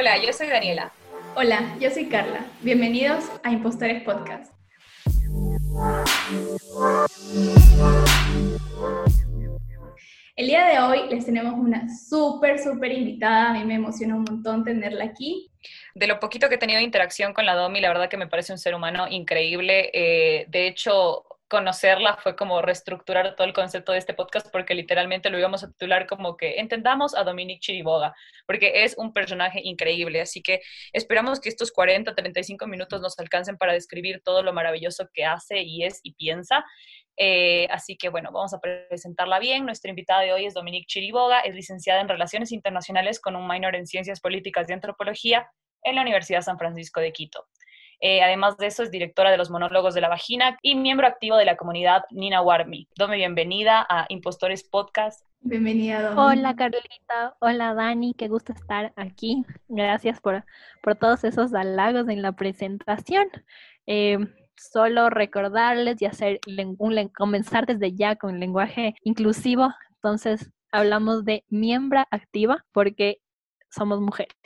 Hola, yo soy Daniela. Hola, yo soy Carla. Bienvenidos a Impostores Podcast. El día de hoy les tenemos una súper, súper invitada. A mí me emociona un montón tenerla aquí. De lo poquito que he tenido interacción con la Domi, la verdad que me parece un ser humano increíble. Eh, de hecho, conocerla fue como reestructurar todo el concepto de este podcast porque literalmente lo íbamos a titular como que entendamos a Dominique Chiriboga, porque es un personaje increíble, así que esperamos que estos 40, 35 minutos nos alcancen para describir todo lo maravilloso que hace y es y piensa. Eh, así que bueno, vamos a presentarla bien. Nuestra invitada de hoy es Dominique Chiriboga, es licenciada en Relaciones Internacionales con un minor en Ciencias Políticas y Antropología en la Universidad San Francisco de Quito. Eh, además de eso, es directora de los monólogos de la vagina y miembro activo de la comunidad Nina Warmi. Dome bienvenida a Impostores Podcast. Bienvenida, Hola, Carlita. Hola, Dani. Qué gusto estar aquí. Gracias por, por todos esos halagos en la presentación. Eh, solo recordarles y hacer un, comenzar desde ya con el lenguaje inclusivo. Entonces, hablamos de miembro activa porque somos mujeres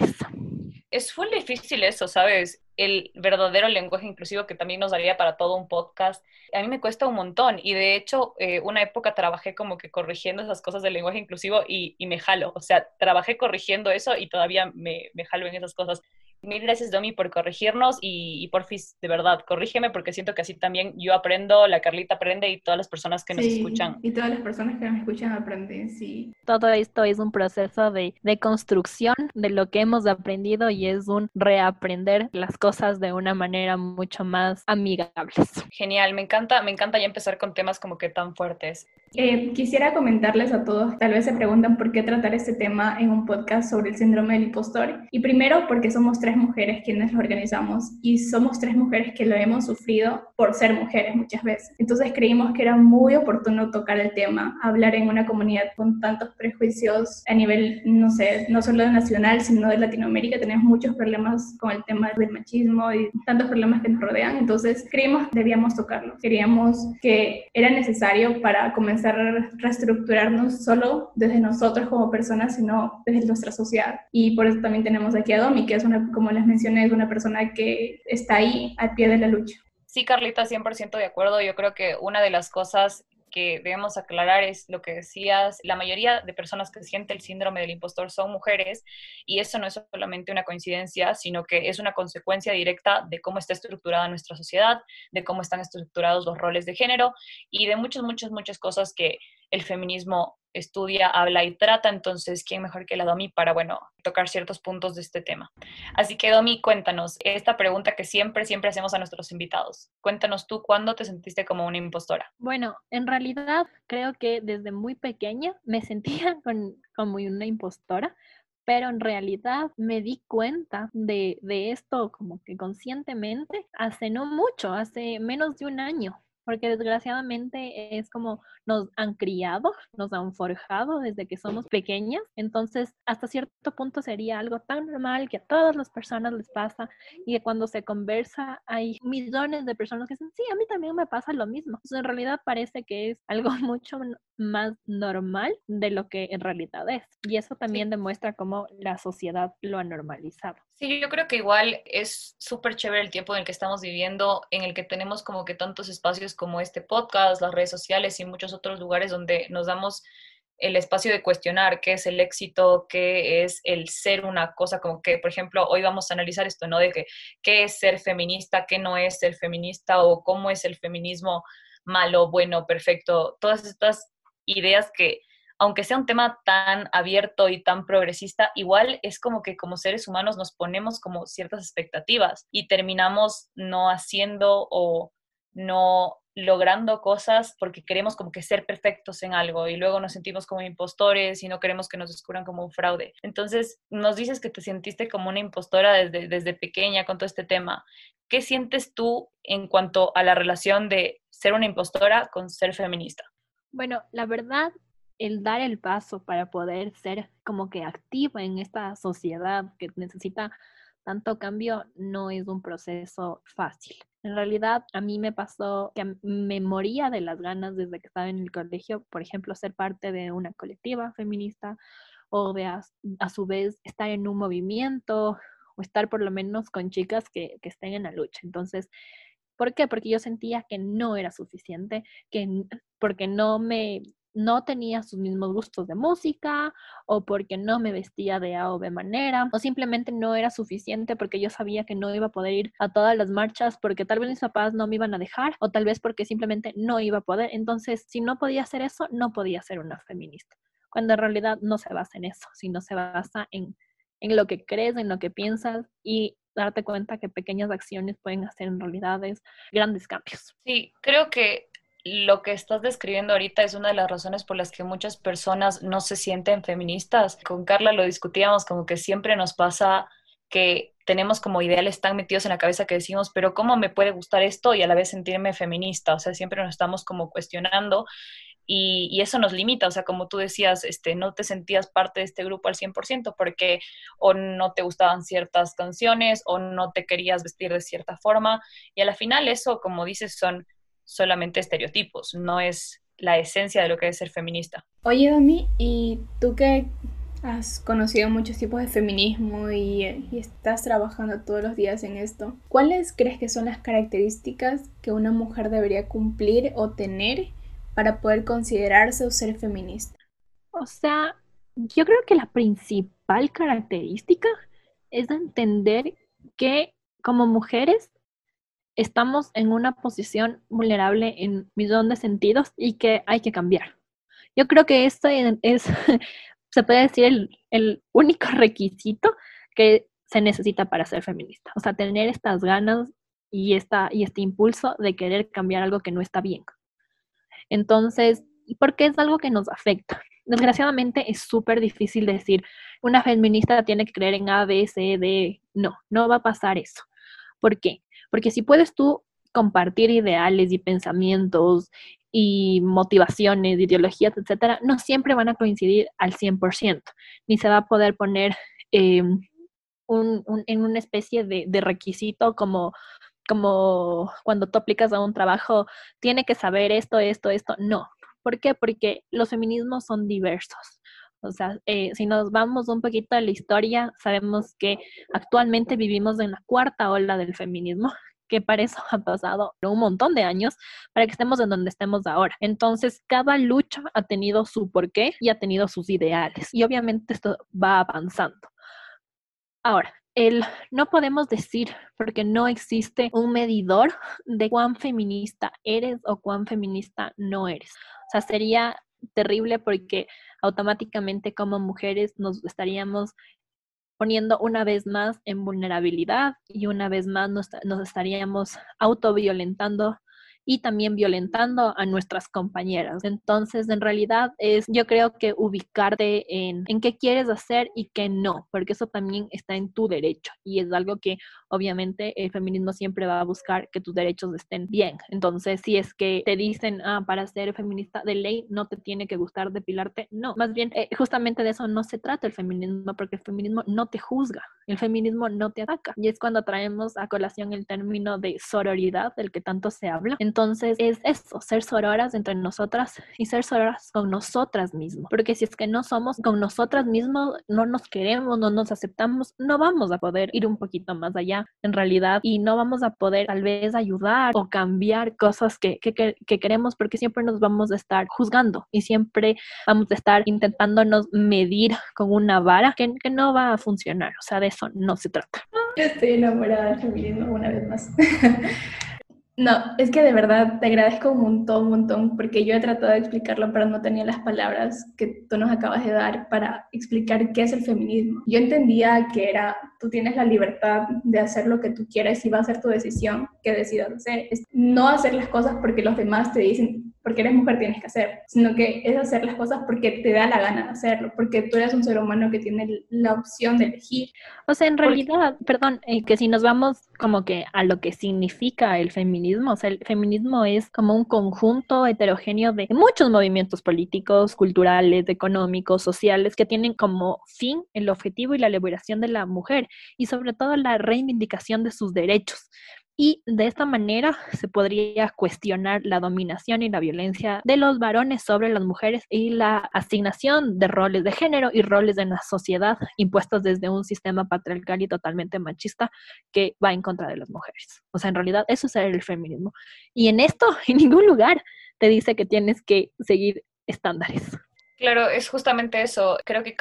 es muy difícil eso, ¿sabes? El verdadero lenguaje inclusivo que también nos daría para todo un podcast. A mí me cuesta un montón y de hecho eh, una época trabajé como que corrigiendo esas cosas del lenguaje inclusivo y, me jalo. O sea, trabajé corrigiendo eso y todavía me, me jalo en esas cosas. Mil gracias, Domi, por corregirnos y, por porfis, de verdad, corrígeme porque siento que así también yo aprendo, la Carlita aprende y todas las personas que nos escuchan. Y todas las personas que nos escuchan aprenden, sí. Todo esto es un proceso de, de construcción de lo que hemos aprendido y es un reaprender las cosas de una manera mucho más amigable. Genial, me encanta, me encanta ya empezar con temas como que tan fuertes. Eh, quisiera comentarles a todos, tal vez se preguntan por qué tratar este tema en un podcast sobre el síndrome del impostor. Y primero porque somos tres mujeres quienes lo organizamos y somos tres mujeres que lo hemos sufrido por ser mujeres muchas veces. Entonces creímos que era muy oportuno tocar el tema, hablar en una comunidad con tantos prejuicios a nivel, no sé, no solo nacional, sino de Latinoamérica. Tenemos muchos problemas con el tema del machismo y tantos problemas que nos rodean. Entonces creímos que debíamos tocarlo. Queríamos que era necesario para comenzar reestructurarnos solo desde nosotros como personas, sino desde nuestra sociedad. Y por eso también tenemos aquí a Domi, que es una como les mencioné, es una persona que está ahí al pie de la lucha. Sí, Carlita, 100% de acuerdo. Yo creo que una de las cosas que debemos aclarar es lo que decías, la mayoría de personas que sienten el síndrome del impostor son mujeres y eso no es solamente una coincidencia, sino que es una consecuencia directa de cómo está estructurada nuestra sociedad, de cómo están estructurados los roles de género y de muchas, muchas, muchas cosas que el feminismo estudia, habla y trata, entonces, ¿quién mejor que la Domi para, bueno, tocar ciertos puntos de este tema? Así que, Domi, cuéntanos esta pregunta que siempre, siempre hacemos a nuestros invitados. Cuéntanos tú, ¿cuándo te sentiste como una impostora? Bueno, en realidad creo que desde muy pequeña me sentía como una impostora, pero en realidad me di cuenta de, de esto como que conscientemente hace no mucho, hace menos de un año porque desgraciadamente es como nos han criado, nos han forjado desde que somos pequeñas, entonces hasta cierto punto sería algo tan normal que a todas las personas les pasa y que cuando se conversa hay millones de personas que dicen, sí, a mí también me pasa lo mismo. Entonces en realidad parece que es algo mucho más normal de lo que en realidad es. Y eso también demuestra cómo la sociedad lo ha normalizado. Sí, yo creo que igual es súper chévere el tiempo en el que estamos viviendo, en el que tenemos como que tantos espacios como este podcast, las redes sociales y muchos otros lugares donde nos damos el espacio de cuestionar qué es el éxito, qué es el ser una cosa, como que, por ejemplo, hoy vamos a analizar esto, ¿no? De que qué es ser feminista, qué no es ser feminista o cómo es el feminismo malo, bueno, perfecto, todas estas ideas que, aunque sea un tema tan abierto y tan progresista, igual es como que como seres humanos nos ponemos como ciertas expectativas y terminamos no haciendo o no logrando cosas porque queremos como que ser perfectos en algo y luego nos sentimos como impostores y no queremos que nos descubran como un fraude. Entonces, nos dices que te sentiste como una impostora desde, desde pequeña con todo este tema. ¿Qué sientes tú en cuanto a la relación de ser una impostora con ser feminista? Bueno, la verdad, el dar el paso para poder ser como que activa en esta sociedad que necesita tanto cambio no es un proceso fácil. En realidad, a mí me pasó que me moría de las ganas desde que estaba en el colegio, por ejemplo, ser parte de una colectiva feminista o de a, su vez estar en un movimiento o estar por lo menos con chicas que, que estén en la lucha. Entonces, ¿por qué? Porque yo sentía que no era suficiente, que porque no me no tenía sus mismos gustos de música o porque no me vestía de A o B manera o simplemente no era suficiente porque yo sabía que no iba a poder ir a todas las marchas porque tal vez mis papás no me iban a dejar o tal vez porque simplemente no iba a poder. Entonces, si no podía hacer eso, no podía ser una feminista. Cuando en realidad no se basa en eso, sino se basa en, en lo que crees, en lo que piensas y darte cuenta que pequeñas acciones pueden hacer en realidades grandes cambios. Sí, creo que lo que estás describiendo ahorita es una de las razones por las que muchas personas no se sienten feministas. Con Carla lo discutíamos como que siempre nos pasa que tenemos como ideales tan metidos en la cabeza que decimos, pero ¿cómo me puede gustar esto y a la vez sentirme feminista? O sea, siempre nos estamos como cuestionando y, eso nos limita, o sea, como tú decías, este, no te sentías parte de este grupo al 100% porque o no te gustaban ciertas canciones o no te querías vestir de cierta forma y a la final eso, como dices, son solamente estereotipos, no es la esencia de lo que es ser feminista. Oye, Dami, ¿y tú que has conocido muchos tipos de feminismo y, estás trabajando todos los días en esto, ¿cuáles crees que son las características que una mujer debería cumplir o tener para poder considerarse o ser feminista? O sea, yo creo que la principal característica es entender que como mujeres estamos en una posición vulnerable en millón de sentidos y que hay que cambiar. Yo creo que esto es, se puede decir, el, el único requisito que se necesita para ser feminista. O sea, tener estas ganas y, esta, y este impulso de querer cambiar algo que no está bien. Entonces, porque es algo que nos afecta. Desgraciadamente es súper difícil decir, una feminista tiene que creer en A, B, C, D. No, no va a pasar eso. ¿Por qué? Porque si puedes tú compartir ideales y pensamientos y motivaciones, ideologías, etcétera, no siempre van a coincidir al 100%, ni se va a poder poner em, en una especie de requisito como como cuando tú aplicas a un trabajo, tiene que saber esto, esto, esto. No. ¿Por qué? Porque los feminismos son diversos. O sea, eh, si nos vamos un poquito a la historia, sabemos que actualmente vivimos en la cuarta ola del feminismo, que para eso ha pasado un montón de años para que estemos en donde estemos ahora. Entonces, cada lucha ha tenido su porqué y ha tenido sus ideales. Y obviamente esto va avanzando. Ahora, el no podemos decir, porque no existe un medidor de cuán feminista eres o cuán feminista no eres. O sea, sería terrible porque automáticamente como mujeres nos estaríamos poniendo una vez más en vulnerabilidad y una vez más nos, nos estaríamos autoviolentando y también violentando a nuestras compañeras. Entonces, en realidad es, yo creo que ubicarte en, en qué quieres hacer y qué no, porque eso también está en tu derecho y es algo que obviamente el feminismo siempre va a buscar que tus derechos estén bien. Entonces, si es que te dicen, ah, para ser feminista de ley no te tiene que gustar depilarte, no, más bien eh, justamente de eso no se trata el feminismo, porque el feminismo no te juzga, el feminismo no te ataca. Y es cuando traemos a colación el término de sororidad del que tanto se habla. Es eso, ser sororas entre nosotras y ser sororas con nosotras mismas. Porque si es que no somos con nosotras mismas, no nos queremos, no nos aceptamos, no vamos a poder ir un poquito más allá en realidad y no vamos a poder tal vez ayudar o cambiar cosas que, que, que queremos porque siempre nos vamos a estar juzgando y siempre vamos a estar intentándonos medir con una vara que, que no va a funcionar. O sea, de eso no se trata. Estoy enamorada del feminismo una vez más. No, es que de verdad te agradezco un montón, un montón, porque yo he tratado de explicarlo, pero no tenía las palabras que tú nos acabas de dar para explicar qué es el feminismo. Yo entendía que era, tú tienes la libertad de hacer lo que tú quieras y va a ser tu decisión que decidas hacer. Es no hacer las cosas porque los demás te dicen, porque eres mujer tienes que hacer, sino que es hacer las cosas porque te da la gana de hacerlo, porque tú eres un ser humano que tiene la opción de elegir. O sea, en realidad, perdón, eh, que si nos vamos como que a lo que significa el feminismo, o sea, el feminismo es como un conjunto heterogéneo de muchos movimientos políticos, culturales, económicos, sociales, que tienen como fin el objetivo y la liberación de la mujer y sobre todo la reivindicación de sus derechos. Y de esta manera se podría cuestionar la dominación y la violencia de los varones sobre las mujeres y la asignación de roles de género y roles en la sociedad impuestos desde un sistema patriarcal y totalmente machista que va en contra de las mujeres. O sea, en realidad eso es el feminismo. Y en esto, en ningún lugar te dice que tienes que seguir estándares. Claro, es justamente eso. Creo que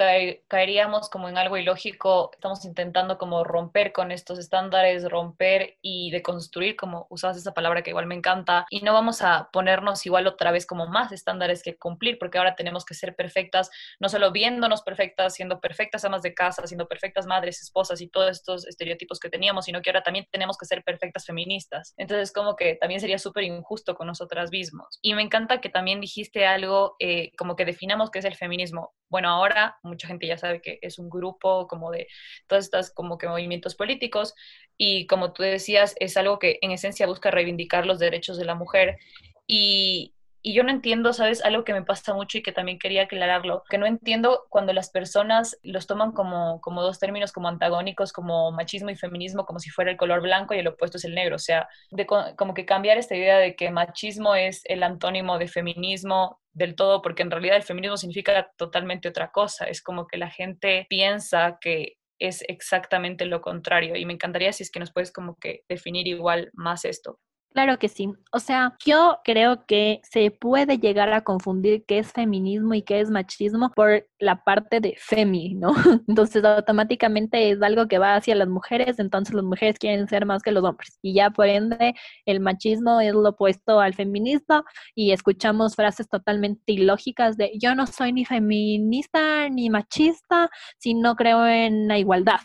caeríamos como en algo ilógico. Estamos intentando como romper con estos estándares, romper y deconstruir, como usabas esa palabra que igual me encanta. Y no vamos a ponernos igual otra vez como más estándares que cumplir, porque ahora tenemos que ser perfectas, no solo viéndonos perfectas, siendo perfectas amas de casa, siendo perfectas madres, esposas y todos estos estereotipos que teníamos, sino que ahora también tenemos que ser perfectas feministas. Entonces, como que también sería súper injusto con nosotras mismos. Y me encanta que también dijiste algo eh, como que definamos qué es el feminismo. Bueno, ahora mucha gente ya sabe que es un grupo como de todas estas como que movimientos políticos y como tú decías, es algo que en esencia busca reivindicar los derechos de la mujer y, y yo no entiendo, ¿sabes? Algo que me pasa mucho y que también quería aclararlo, que no entiendo cuando las personas los toman como, como dos términos como antagónicos, como machismo y feminismo, como si fuera el color blanco y el opuesto es el negro. O sea, de, como que cambiar esta idea de que machismo es el antónimo de feminismo del todo, porque en realidad el feminismo significa totalmente otra cosa. Es como que la gente piensa que es exactamente lo contrario y me encantaría si es que nos puedes como que definir igual más esto. Claro que sí. O sea, yo creo que se puede llegar a confundir qué es feminismo y qué es machismo por la parte de femi, ¿no? Entonces, automáticamente es algo que va hacia las mujeres, entonces las mujeres quieren ser más que los hombres. Y ya por ende, el machismo es lo opuesto al feminismo y escuchamos frases totalmente ilógicas de yo no soy ni feminista ni machista si no creo en la igualdad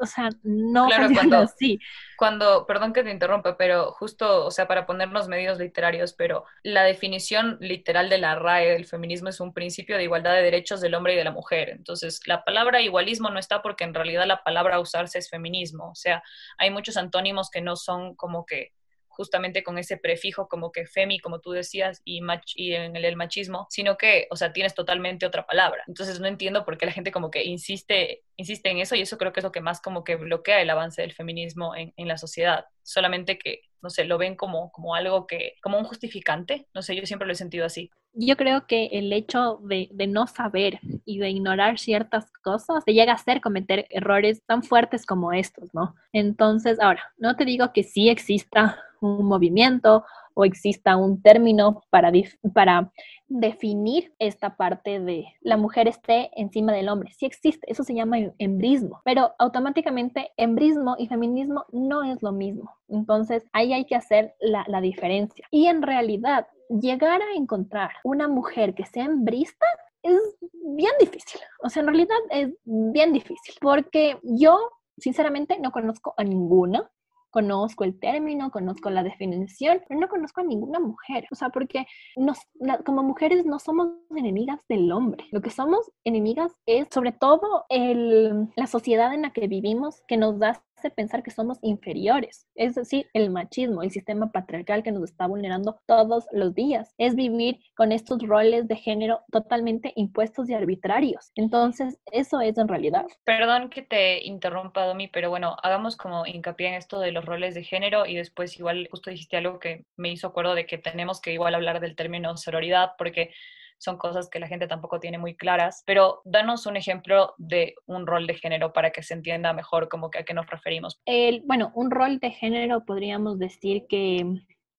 o sea, no claro, cuando, así. Cuando, perdón que te interrumpa, pero justo, o sea, para ponernos medios literarios, pero la definición literal de la RAE del feminismo es un principio de igualdad de derechos del hombre y de la mujer. Entonces, la palabra igualismo no está porque en realidad la palabra a usarse es feminismo. O sea, hay muchos antónimos que no son como que justamente con ese prefijo como que femi, como tú decías, y, y en el, machismo, sino que, o sea, tienes totalmente otra palabra. Entonces no entiendo por qué la gente como que insiste, insiste en eso y eso creo que es lo que más como que bloquea el avance del feminismo en, en la sociedad. Solamente que, no sé, lo ven como, como algo que, como un justificante. No sé, yo siempre lo he sentido así. Yo creo que el hecho de, de no saber y de ignorar ciertas cosas te llega a hacer cometer errores tan fuertes como estos, ¿no? Entonces, ahora, no te digo que sí exista un movimiento o exista un término para, para definir esta parte de la mujer esté encima del hombre. Sí existe, eso se llama embrismo, pero automáticamente embrismo y feminismo no es lo mismo. Entonces ahí hay que hacer la, la diferencia. Y en realidad, llegar a encontrar una mujer que sea embrista es bien difícil. O sea, en realidad es bien difícil porque yo sinceramente no conozco a ninguna conozco el término, conozco la definición, pero no conozco a ninguna mujer. O sea, porque nos, como mujeres no somos enemigas del hombre. Lo que somos enemigas es sobre todo el, la sociedad en la que vivimos que nos da pensar que somos inferiores. Es decir, el machismo, el sistema patriarcal que nos está vulnerando todos los días. Es vivir con estos roles de género totalmente impuestos y arbitrarios. Entonces, eso es en realidad. Perdón que te interrumpa, Domi, pero bueno, hagamos como hincapié en esto de los roles de género y después igual justo dijiste algo que me hizo acuerdo de que tenemos que igual hablar del término sororidad porque son cosas que la gente tampoco tiene muy claras, pero danos un ejemplo de un rol de género para que se entienda mejor como que a qué nos referimos. El, bueno, un rol de género podríamos decir que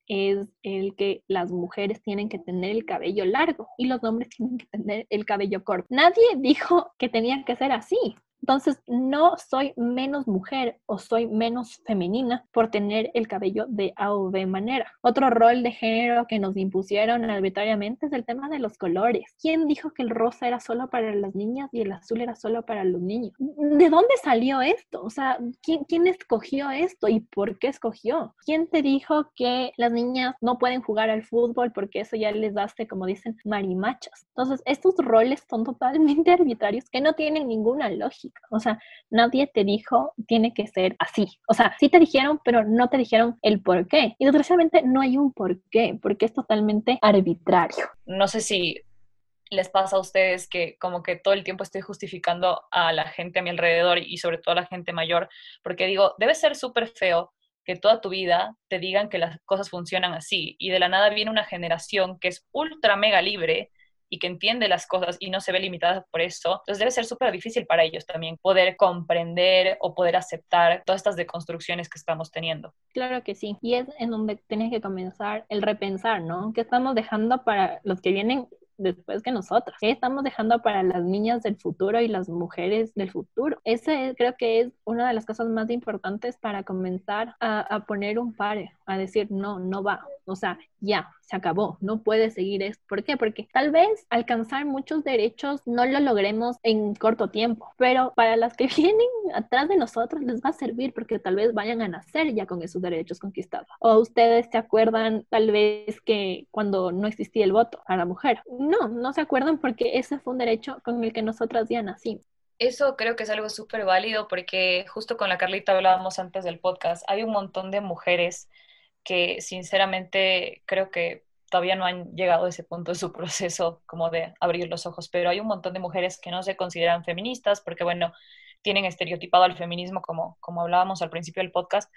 es el que las mujeres tienen que tener el cabello largo y los hombres tienen que tener el cabello corto. Nadie dijo que tenía que ser así. Entonces, no soy menos mujer o soy menos femenina por tener el cabello de A o B manera. Otro rol de género que nos impusieron arbitrariamente es el tema de los colores. ¿Quién dijo que el rosa era solo para las niñas y el azul era solo para los niños? ¿De dónde salió esto? O sea, ¿quién, escogió esto y por qué escogió? ¿Quién te dijo que las niñas no pueden jugar al fútbol porque eso ya les hace, como dicen, marimachas? Entonces, estos roles son totalmente arbitrarios que no tienen ninguna lógica. O sea, nadie te dijo tiene que ser así. O sea, sí te dijeron, pero no te dijeron el por qué. Y desgraciadamente no hay un por qué, porque es totalmente arbitrario. No sé si les pasa a ustedes que como que todo el tiempo estoy justificando a la gente a mi alrededor y sobre todo a la gente mayor, porque digo, debe ser súper feo que toda tu vida te digan que las cosas funcionan así y de la nada viene una generación que es ultra mega libre y que entiende las cosas y no se ve limitada por eso, entonces debe ser súper difícil para ellos también poder comprender o poder aceptar todas estas deconstrucciones que estamos teniendo. Claro que sí, y es en donde tienes que comenzar el repensar, ¿no? ¿Qué estamos dejando para los que vienen después que nosotros. ¿Qué estamos dejando para las niñas del futuro y las mujeres del futuro? Ese creo que es una de las cosas más importantes para comenzar a, a poner un pare, a decir, no, no va. O sea, ya, acabó, no puede seguir esto. ¿Por qué? Porque tal vez alcanzar muchos derechos no lo logremos en corto tiempo, pero para las que vienen atrás de nosotros les va a servir porque tal vez vayan a nacer ya con esos derechos conquistados. O ustedes se acuerdan tal vez que cuando no existía el voto a la mujer. No, no se acuerdan porque ese fue un derecho con el que nosotras ya nacimos. Eso creo que es algo súper válido porque justo con la Carlita hablábamos antes del podcast, hay un montón de mujeres que sinceramente creo que todavía no han llegado a ese punto de su proceso como de abrir los ojos, pero hay un montón de mujeres que no se consideran feministas porque, bueno, tienen estereotipado al feminismo como, como hablábamos al principio del podcast,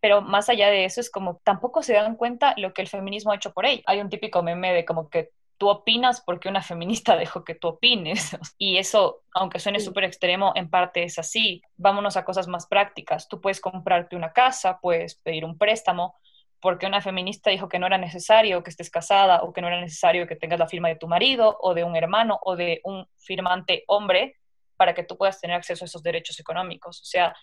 pero más allá de eso es como tampoco se dan cuenta lo que el feminismo ha hecho por ella. Hay un típico meme de como que tú opinas porque una feminista dejó que tú opines. Y eso, aunque suene súper extremo, en parte es así. Vámonos a cosas más prácticas. Tú puedes comprarte una casa, puedes pedir un préstamo, porque una feminista dijo que no era necesario que estés casada o que no era necesario que tengas la firma de tu marido o de un hermano o de un firmante hombre para que tú puedas tener acceso a esos derechos económicos. O sea,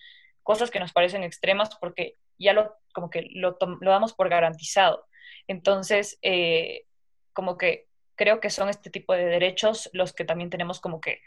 cosas que nos parecen extremas porque ya lo, como que lo, damos por garantizado. Entonces, eh, como que creo que son este tipo de derechos los que también tenemos como que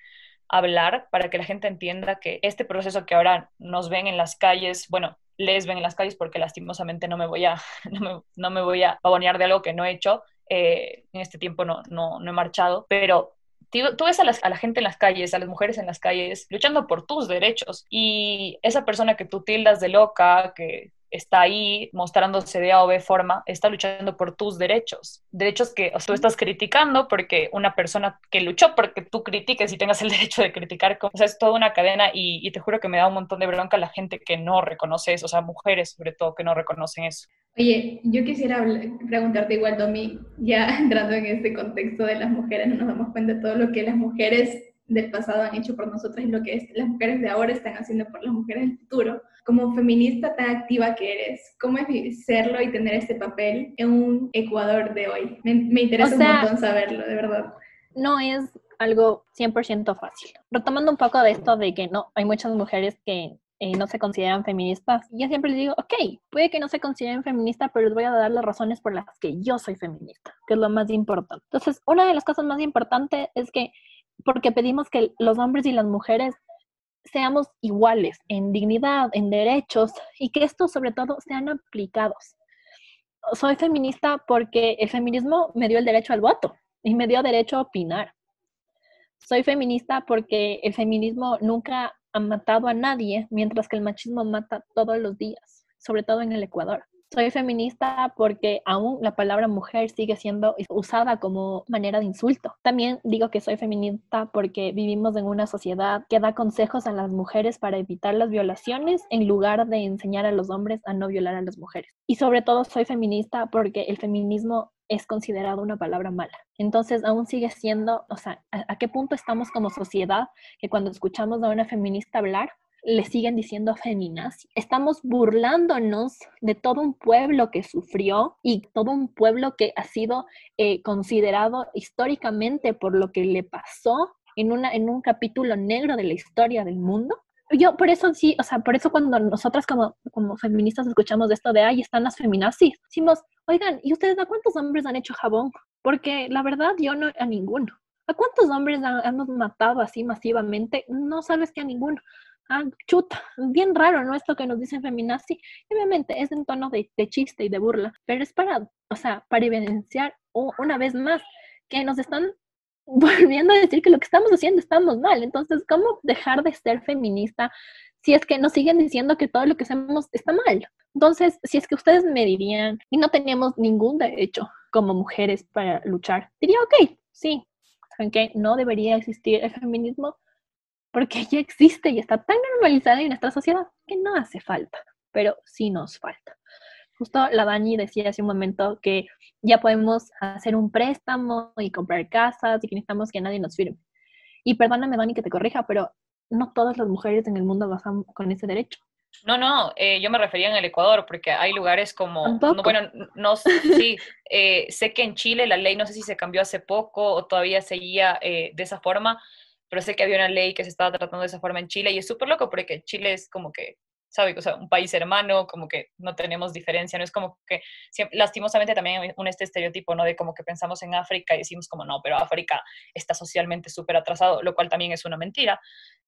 hablar para que la gente entienda que este proceso que ahora nos ven en las calles, bueno, les ven en las calles porque lastimosamente no me voy a, no me, no me voy a pavonear de algo que no he hecho, eh, en este tiempo no, no, no he marchado, pero tú ves a, a, la gente en las calles, a las mujeres en las calles, luchando por tus derechos. Y esa persona que tú tildas de loca, que está ahí mostrándose de A o B forma, está luchando por tus derechos. Derechos que tú estás criticando porque una persona que luchó porque tú critiques y tengas el derecho de criticar, o sea, es toda una cadena y, y te juro que me da un montón de bronca la gente que no reconoce eso, o sea, mujeres sobre todo que no reconocen eso. Oye, yo quisiera preguntarte igual, Domi, ya entrando en este contexto de las mujeres, nos damos cuenta de todo lo que las mujeres del pasado han hecho por nosotras y lo que es, las mujeres de ahora están haciendo por las mujeres del futuro. Como feminista tan activa que eres, ¿cómo es serlo y tener este papel en un Ecuador de hoy? Me, me interesa un montón saberlo, de verdad. No es algo 100% fácil. Retomando un poco de esto de que no, hay muchas mujeres que eh, no se consideran feministas. Yo siempre les digo, ok, puede que no se consideren feministas, pero les voy a dar las razones por las que yo soy feminista, que es lo más importante. Entonces, una de las cosas más importantes es que porque pedimos que los hombres y las mujeres seamos iguales en dignidad, en derechos y que estos sobre todo sean aplicados. Soy feminista porque el feminismo me dio el derecho al voto y me dio derecho a opinar. Soy feminista porque el feminismo nunca ha matado a nadie, mientras que el machismo mata todos los días, sobre todo en el Ecuador. Soy feminista porque aún la palabra mujer sigue siendo usada como manera de insulto. También digo que soy feminista porque vivimos en una sociedad que da consejos a las mujeres para evitar las violaciones en lugar de enseñar a los hombres a no violar a las mujeres. Y sobre todo soy feminista porque el feminismo es considerado una palabra mala. Entonces, aún sigue siendo, o sea, ¿a, qué punto estamos como sociedad que cuando escuchamos a una feminista hablar, le siguen diciendo feminazi. Estamos burlándonos de todo un pueblo que sufrió y todo un pueblo que ha sido eh, considerado históricamente por lo que le pasó en, una, en un capítulo negro de la historia del mundo. Yo por eso sí, o sea, por eso cuando nosotras como, como feministas escuchamos esto de, ahí están las feminazis, decimos, oigan, ¿y ustedes a cuántos hombres han hecho jabón? Porque la verdad yo no a ninguno. ¿A cuántos hombres hemos matado así masivamente? No sabes que a ninguno ah, chuta, bien raro, ¿no? Esto que nos dicen feminazi, obviamente es en tono de, chiste y de burla, pero es para, o sea, para evidenciar una vez más que nos están volviendo a decir que lo que estamos haciendo estamos mal. Entonces, ¿cómo dejar de ser feminista si es que nos siguen diciendo que todo lo que hacemos está mal? Entonces, si es que ustedes me dirían, y no teníamos ningún derecho como mujeres para luchar, diría, ok, sí, ¿saben qué? No debería existir el feminismo, porque ya existe y está tan normalizada en nuestra sociedad que no hace falta, pero sí nos falta. Justo la Dani decía hace un momento que ya podemos hacer un préstamo y comprar casas y que necesitamos que nadie nos firme. Y perdóname, Dani, que te corrija, pero no todas las mujeres en el mundo gozan con ese derecho. No, no, eh, yo me refería en el Ecuador, porque hay lugares como, no, bueno, no, sí, eh, sé que en Chile la ley no sé si se cambió hace poco o todavía seguía eh, de esa forma, pero sé que había una ley que se estaba tratando de esa forma en Chile y es súper loco porque Chile es como que ¿sabes? O sea, un país hermano, como que no tenemos diferencia, no es como que, lastimosamente también un este estereotipo, ¿no? De como que pensamos en África y decimos como, no, pero África está socialmente súper atrasado, lo cual también es una mentira,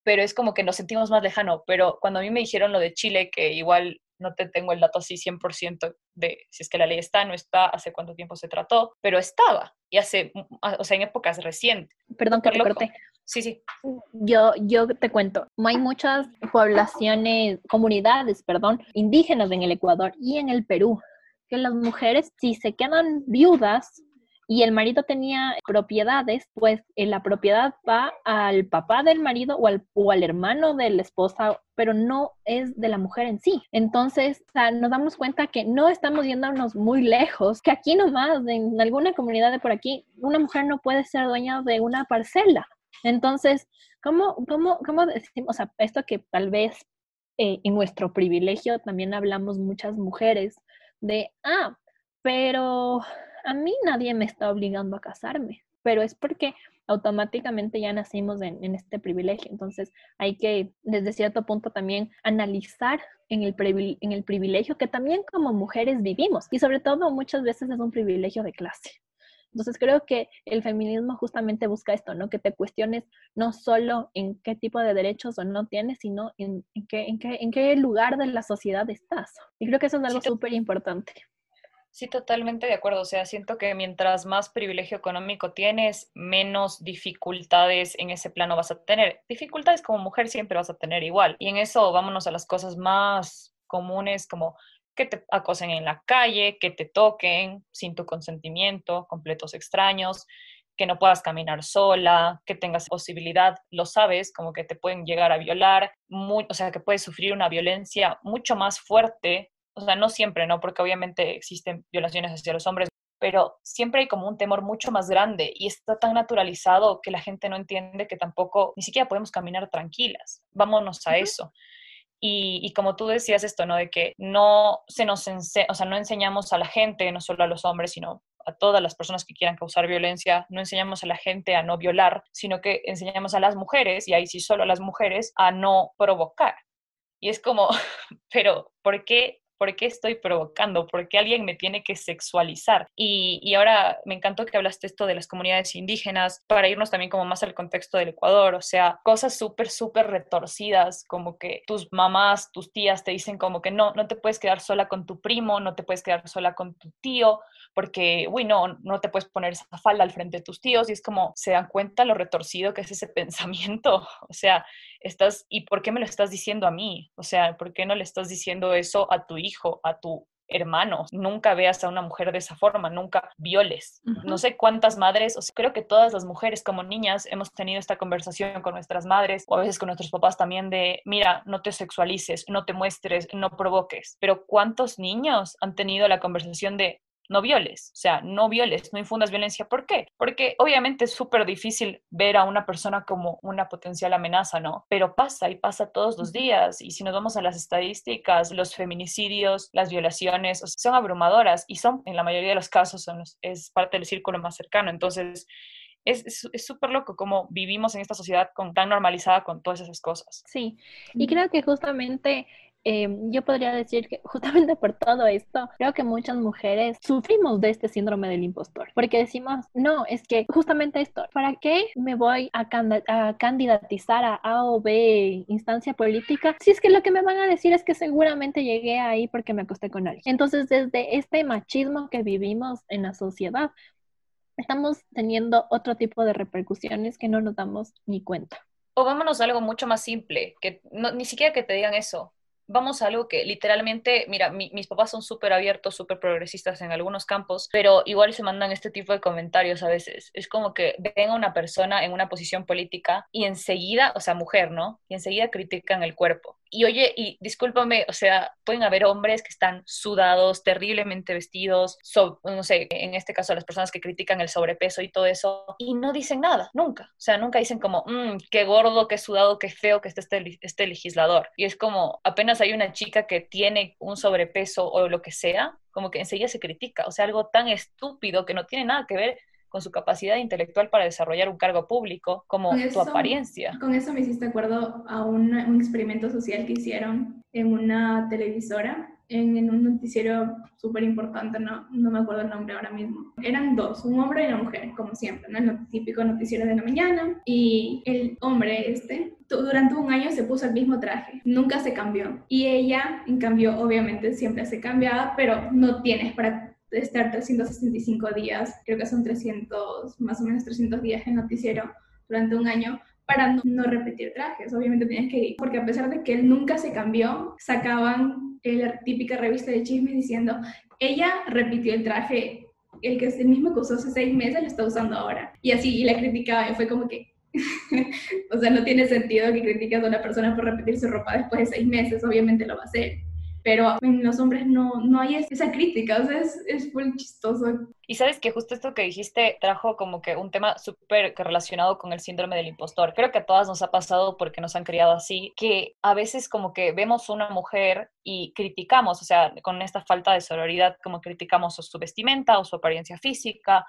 pero es como que nos sentimos más lejano, pero cuando a mí me dijeron lo de Chile, que igual no te tengo el dato así 100% de si es que la ley está, no está, hace cuánto tiempo se trató, pero estaba, y hace, o sea, en épocas recientes. Perdón que te corté. Sí, sí. Yo, yo te cuento, hay muchas poblaciones, comunidades, perdón, indígenas en el Ecuador y en el Perú, que las mujeres, si se quedan viudas, y el marido tenía propiedades, pues en la propiedad va al papá del marido o al, o al hermano de la esposa, pero no es de la mujer en sí. Entonces, nos damos cuenta que no estamos yéndonos muy lejos, que aquí nomás, en alguna comunidad de por aquí, una mujer no puede ser dueña de una parcela. Entonces, ¿cómo, cómo, cómo decimos, o sea, esto que tal vez eh, en nuestro privilegio también hablamos muchas mujeres de, ah, pero a mí nadie me está obligando a casarme, pero es porque automáticamente ya nacimos en, este privilegio. Entonces hay que, desde cierto punto, también analizar en el, en el privilegio que también como mujeres vivimos y sobre todo muchas veces es un privilegio de clase. Entonces creo que el feminismo justamente busca esto, ¿no? Que te cuestiones no solo en qué tipo de derechos o no tienes, sino en, qué, en, qué, en qué lugar de la sociedad estás. Y creo que eso es algo súper importante. Sí, totalmente de acuerdo. O sea, siento que mientras más privilegio económico tienes, menos dificultades en ese plano vas a tener. Dificultades como mujer siempre vas a tener igual. Y en eso vámonos a las cosas más comunes como que te acosen en la calle, que te toquen sin tu consentimiento, completos extraños, que no puedas caminar sola, que tengas posibilidad, lo sabes, como que te pueden llegar a violar, o sea, que puedes sufrir una violencia mucho más fuerte o sea, no siempre, ¿no? Porque obviamente existen violaciones hacia los hombres, pero siempre hay como un temor mucho más grande y está tan naturalizado que la gente no entiende que tampoco, ni siquiera podemos caminar tranquilas. Vámonos a eso. Y, como tú decías esto, ¿no? De que no se nos o sea, no enseñamos a la gente, no solo a los hombres, sino a todas las personas que quieran causar violencia, no enseñamos a la gente a no violar, sino que enseñamos a las mujeres, y ahí sí solo a las mujeres, a no provocar. Y es como, pero ¿por qué ¿por qué estoy provocando? ¿Por qué alguien me tiene que sexualizar? Y, ahora me encantó que hablaste esto de las comunidades indígenas, para irnos también como más al contexto del Ecuador, o sea, cosas súper, súper retorcidas, como que tus mamás, tus tías te dicen como que no, no te puedes quedar sola con tu primo, no te puedes quedar sola con tu tío, porque, uy, no, no te puedes poner esa falda al frente de tus tíos, y es como, se dan cuenta lo retorcido que es ese pensamiento, o sea, estás, ¿y por qué me lo estás diciendo a mí? O sea, ¿por qué no le estás diciendo eso a tu hijo? Hijo, a tu hermano, nunca veas a una mujer de esa forma, nunca violes. No sé cuántas madres, o sea, creo que todas las mujeres como niñas hemos tenido esta conversación con nuestras madres o a veces con nuestros papás también de, mira, no te sexualices, no te muestres, no provoques. Pero ¿cuántos niños han tenido la conversación de, no violes, o sea, no violes, no infundas violencia. ¿Por qué? Porque obviamente es súper difícil ver a una persona como una potencial amenaza, ¿no? Pero pasa y pasa todos los días. Y si nos vamos a las estadísticas, los feminicidios, las violaciones, son abrumadoras y son, en la mayoría de los casos, son, es parte del círculo más cercano. Entonces, es súper loco cómo vivimos en esta sociedad con, tan normalizada con todas esas cosas. Sí, y creo que justamente Em, yo podría decir que justamente por todo esto, creo que muchas mujeres sufrimos de este síndrome del impostor, porque decimos, no, es que justamente esto, ¿para qué me voy a, a candidatizar a A o B instancia política si es que lo que me van a decir es que seguramente llegué ahí porque me acosté con alguien? Entonces, desde este machismo que vivimos en la sociedad, estamos teniendo otro tipo de repercusiones que no nos damos ni cuenta. O vámonos a algo mucho más simple, que no, ni siquiera que te digan eso, vamos a algo que literalmente, mira, mis papás son súper abiertos, súper progresistas en algunos campos, pero igual se mandan este tipo de comentarios a veces. Es como que ven a una persona en una posición política y enseguida, o sea, mujer, ¿no? Y enseguida critican el cuerpo y oye, y discúlpame, o sea, pueden haber hombres que están sudados, terriblemente vestidos, no sé, en este caso las personas que critican el sobrepeso y todo eso, y no dicen nada, nunca. O sea, nunca dicen como, mmm, qué gordo, qué sudado, qué feo que esté este, este legislador. Y es como, apenas hay una chica que tiene un sobrepeso o lo que sea, como que enseguida se critica. O sea, algo tan estúpido que no tiene nada que ver con su capacidad intelectual para desarrollar un cargo público, como su apariencia. Con eso me hiciste acuerdo a un, un experimento social que hicieron en una televisora en, un noticiero súper importante, no, no me acuerdo el nombre ahora mismo. Eran dos, un hombre y una mujer, como siempre, ¿no? El típico noticiero de la mañana. Y el hombre este, durante un año se puso el mismo traje, nunca se cambió. Y ella, en cambio, obviamente siempre se cambiaba, pero no tienes para estar 365 días, creo que son 300, más o menos 300 días en noticiero durante un año para no, repetir trajes. Obviamente tienes que ir, porque a pesar de que él nunca se cambió, sacaban la típica revista de chismes diciendo, ella repitió el traje, el que es el mismo que usó hace seis meses, lo está usando ahora. Y así, y la criticaba, y fue como que, o sea, no tiene sentido que critiques a una persona por repetir su ropa después de seis meses, obviamente lo va a hacer pero en los hombres no, no hay esa crítica, o sea, es, es muy chistoso. Y sabes que justo esto que dijiste trajo como que un tema súper relacionado con el síndrome del impostor. Creo que a todas nos ha pasado porque nos han criado así, que a veces como que vemos una mujer y criticamos, o sea, con esta falta de sororidad, como criticamos su vestimenta o su apariencia física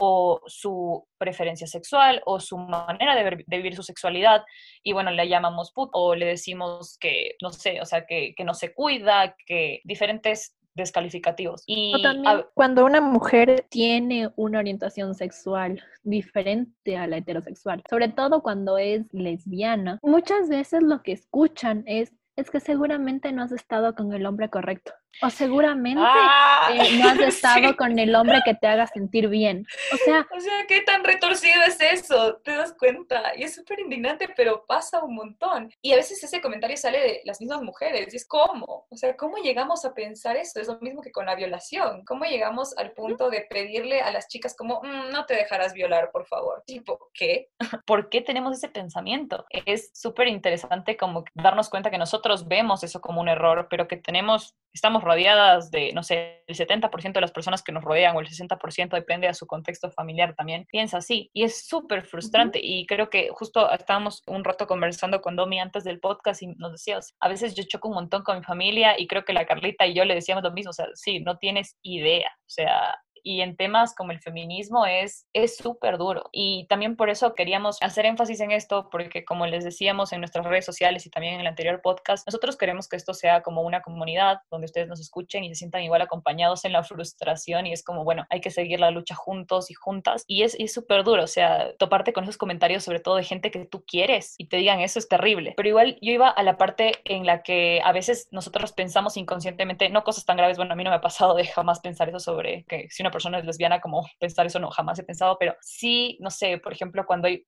o su preferencia sexual o su manera de, vivir su sexualidad y bueno, le llamamos put o le decimos que, no sé, o sea, que, que no se cuida, que diferentes descalificativos. Y también cuando una mujer tiene una orientación sexual diferente a la heterosexual, sobre todo cuando es lesbiana, muchas veces lo que escuchan es es que seguramente no has estado con el hombre correcto. O seguramente ah, eh, no has estado con el hombre que te haga sentir bien. O sea, o sea, ¿qué tan retorcido es eso? ¿Te das cuenta? Y es súper indignante, pero pasa un montón. Y a veces ese comentario sale de las mismas mujeres. Y es como, o sea, ¿cómo llegamos a pensar eso? Es lo mismo que con la violación. ¿Cómo llegamos al punto de pedirle a las chicas como, mm, no te dejarás violar, por favor? Tipo, ¿qué? ¿Por qué tenemos ese pensamiento? Es súper interesante como darnos cuenta que nosotros vemos eso como un error, pero que tenemos, estamos rodeadas de, no sé, el 70% de las personas que nos rodean o el 60% depende de su contexto familiar también, piensa así. Y es súper frustrante. Y creo que justo estábamos un rato conversando con Domi antes del podcast y nos decías, a veces yo choco un montón con mi familia y creo que la Carlita y yo le decíamos lo mismo, o sea, sí, no tienes idea. O sea, y en temas como el feminismo es súper duro. Y también por eso queríamos hacer énfasis en esto, porque como les decíamos en nuestras redes sociales y también en el anterior podcast, nosotros queremos que esto sea como una comunidad donde ustedes nos escuchen y se sientan igual acompañados en la frustración y es como, bueno, hay que seguir la lucha juntos y juntas. Y es súper duro, o sea, toparte con esos comentarios sobre todo de gente que tú quieres y te digan eso es terrible. Pero igual yo iba a la parte en la que a veces nosotros pensamos inconscientemente, no cosas tan graves, bueno, a mí no me ha pasado de jamás pensar eso sobre que si una persona es lesbiana, como pensar eso no, jamás he pensado, pero sí, no sé, por ejemplo, cuando hay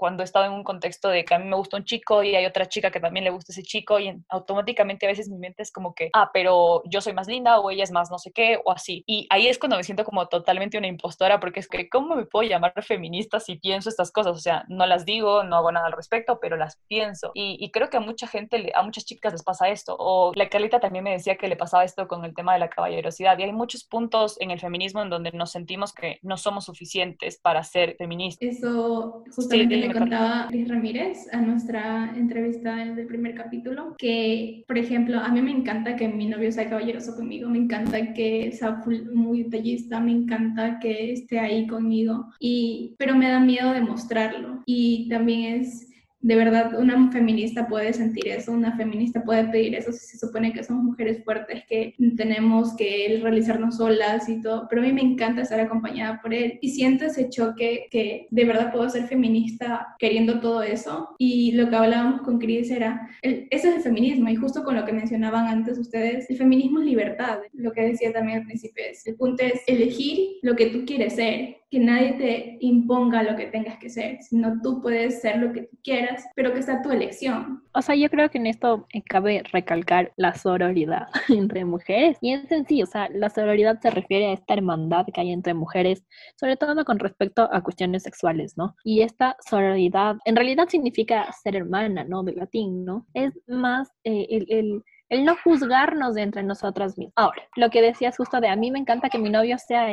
cuando he estado en un contexto de que a mí me gusta un chico y hay otra chica que también le gusta ese chico y automáticamente a veces mi mente es como que, ah, pero yo soy más linda o ella es más no sé qué o así. Y ahí es cuando me siento como totalmente una impostora porque es que, ¿cómo me puedo llamar feminista si pienso estas cosas? O sea, no las digo, no hago nada al respecto, pero las pienso. Y, creo que a mucha gente, a muchas chicas les pasa esto. O la Carlita también me decía que le pasaba esto con el tema de la caballerosidad. Y hay muchos puntos en el feminismo en donde nos sentimos que no somos suficientes para ser feministas. Eso justamente contaba Liz Ramírez a nuestra entrevista del primer capítulo, que, por ejemplo, a mí me encanta que mi novio sea caballeroso conmigo, me encanta que sea muy detallista, me encanta que esté ahí conmigo, y, pero me da miedo demostrarlo. Y también es de verdad una feminista puede sentir eso, una feminista puede pedir eso si se supone que somos mujeres fuertes, que tenemos que realizarnos solas y todo, pero a mí me encanta estar acompañada por él y siento ese choque que de verdad puedo ser feminista queriendo todo eso. Y lo que hablábamos con Chris era, eso es el feminismo y justo con lo que mencionaban antes ustedes, el feminismo es libertad, lo que decía también al principio es, el punto es elegir lo que tú quieres ser, que nadie te imponga lo que tengas que ser, sino tú puedes ser lo que tú quieras pero que está tu elección. O sea, yo creo que en esto cabe recalcar la sororidad entre mujeres. Y es sencillo, o sea, la sororidad se refiere a esta hermandad que hay entre mujeres, sobre todo con respecto a cuestiones sexuales, ¿no? Y esta sororidad en realidad significa ser hermana, ¿no? De latín, ¿no? Es más eh, el, el el no juzgarnos de entre nosotras mismas. Ahora, lo que decías justo de a mí me encanta que mi novio sea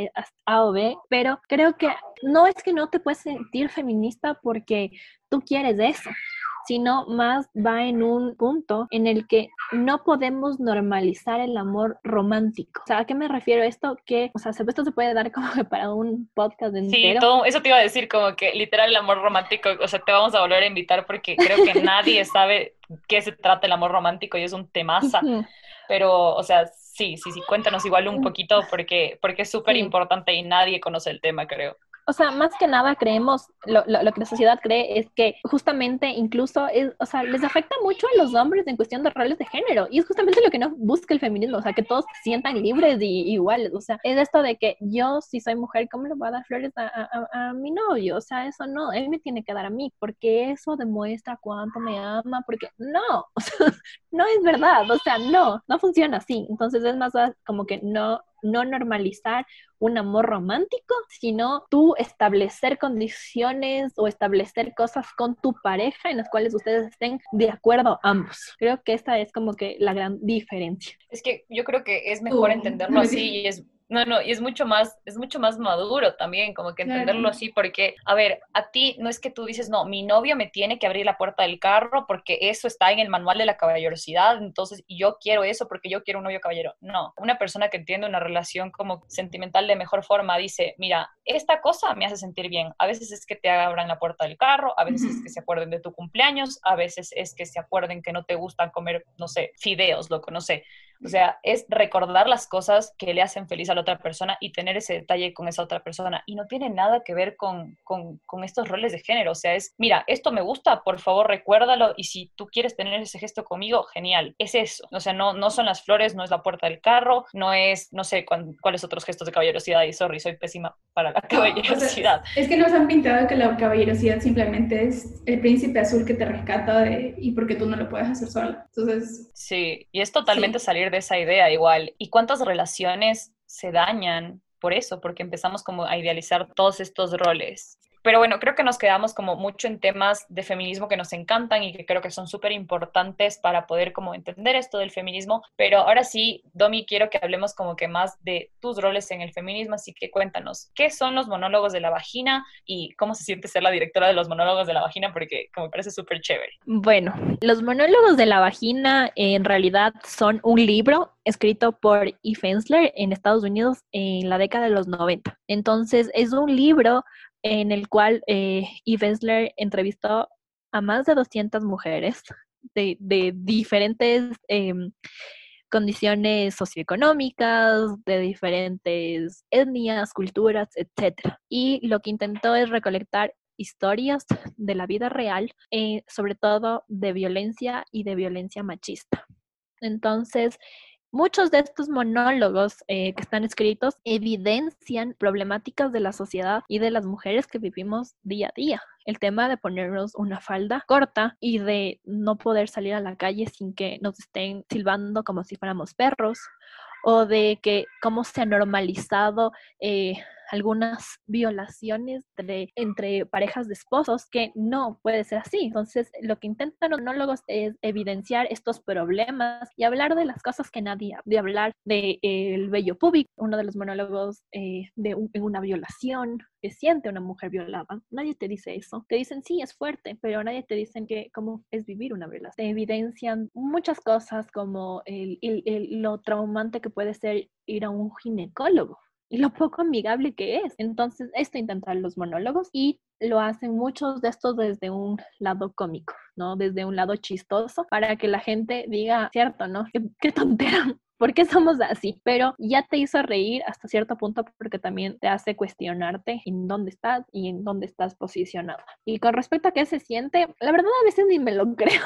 A o B, pero creo que no es que no te puedes sentir feminista porque tú quieres eso sino más va en un punto en el que no podemos normalizar el amor romántico. O sea, ¿a qué me refiero esto? Que, o sea, esto se puede dar como para un podcast entero. Sí, todo, eso te iba a decir, como que literal el amor romántico, o sea, te vamos a volver a invitar porque creo que nadie sabe qué se trata el amor romántico y es un temaza. Pero, o sea, sí, sí, sí, cuéntanos igual un poquito porque, porque es súper importante y nadie conoce el tema, creo o sea, más que nada creemos, lo, lo, que la sociedad cree es que justamente incluso, es, o sea, les afecta mucho a los hombres en cuestión de roles de género. Y es justamente lo que no busca el feminismo, o sea, que todos se sientan libres y iguales. O sea, es esto de que yo, si soy mujer, ¿cómo le voy a dar flores a, a, mi novio? O sea, eso no, él me tiene que dar a mí, porque eso demuestra cuánto me ama, porque no, no es verdad, o sea, no, no funciona así. Entonces es más como que no no normalizar un amor romántico, sino tú establecer condiciones o establecer cosas con tu pareja en las cuales ustedes estén de acuerdo ambos. Creo que esta es como que la gran diferencia. Es que yo creo que es mejor entenderlo así y es no, no, y es mucho más, es mucho más maduro también, como que entenderlo así, porque, a ver, a ti no es que tú dices, no, mi novio me tiene que abrir la puerta del carro porque eso está en el manual de la caballerosidad, entonces yo quiero eso porque yo quiero un novio caballero. No, una persona que entiende una relación como sentimental de mejor forma dice, mira, esta cosa me hace sentir bien. A veces es que te abran la puerta del carro, a veces es que se acuerden de tu cumpleaños, a veces es que se acuerden que no te gustan comer, no sé, fideos, lo que no sé. O sea, es recordar las cosas que le hacen feliz a la otra persona y tener ese detalle con esa otra persona. Y no tiene nada que ver con, con, con, estos roles de género. O sea, es, mira, esto me gusta, por favor recuérdalo y si tú quieres tener ese gesto conmigo, genial. Es eso. O sea, no, no son las flores, no es la puerta del carro, no es, no sé, cuáles otros gestos de caballerosidad. Y sorry, soy pésima para la caballerosidad. es que nos han pintado que la caballerosidad simplemente es el príncipe azul que te rescata de, y porque tú no lo puedes hacer sola. Entonces... Sí, y es totalmente salir de esa idea igual. ¿Y cuántas relaciones se dañan por eso? Porque empezamos como a idealizar todos estos roles. Pero bueno, creo que nos quedamos como mucho en temas de feminismo que nos encantan y que creo que son súper importantes para poder como entender esto del feminismo. Pero ahora sí, Domi, quiero que hablemos como que más de tus roles en el feminismo, así que cuéntanos, ¿qué son los monólogos de la vagina y cómo se siente ser la directora de los monólogos de la vagina? Porque como me parece súper chévere. Bueno, los monólogos de la vagina en realidad son un libro escrito por E. Fensler en Estados Unidos en la década de los 90. Entonces, es un libro en el cual eh, Eve entrevistó a más de 200 mujeres de, diferentes em, condiciones socioeconómicas, de diferentes etnias, culturas, etc. Y lo que intentó es recolectar historias de la vida real, eh, sobre todo de violencia y de violencia machista. Entonces, Muchos de estos monólogos eh, que están escritos evidencian problemáticas de la sociedad y de las mujeres que vivimos día a día. El tema de ponernos una falda corta y de no poder salir a la calle sin que nos estén silbando como si fuéramos perros o de que cómo se ha normalizado eh, algunas violaciones entre parejas de esposos que no puede ser así. Entonces, lo que intentan los monólogos es evidenciar estos problemas y hablar de las cosas que nadie, de hablar del de, el bello público, uno de los monólogos eh, de una violación, que siente una mujer violada. Nadie te dice eso. Te dicen, sí, es fuerte, pero nadie te dicen que cómo es vivir una violación. Te evidencian muchas cosas como el, lo traumante que puede ser ir a un ginecólogo lo poco amigable que es. Entonces, esto intentan los monólogos y lo hacen muchos de estos desde un lado cómico, ¿no? Desde un lado chistoso, para que la gente diga, cierto, ¿no? Qué, qué tontera ¿por qué somos así? Pero ya te hizo reír hasta cierto punto porque también te hace cuestionarte en dónde estás y en dónde estás posicionada. Y con respecto a qué se siente, la verdad a veces ni me lo creo,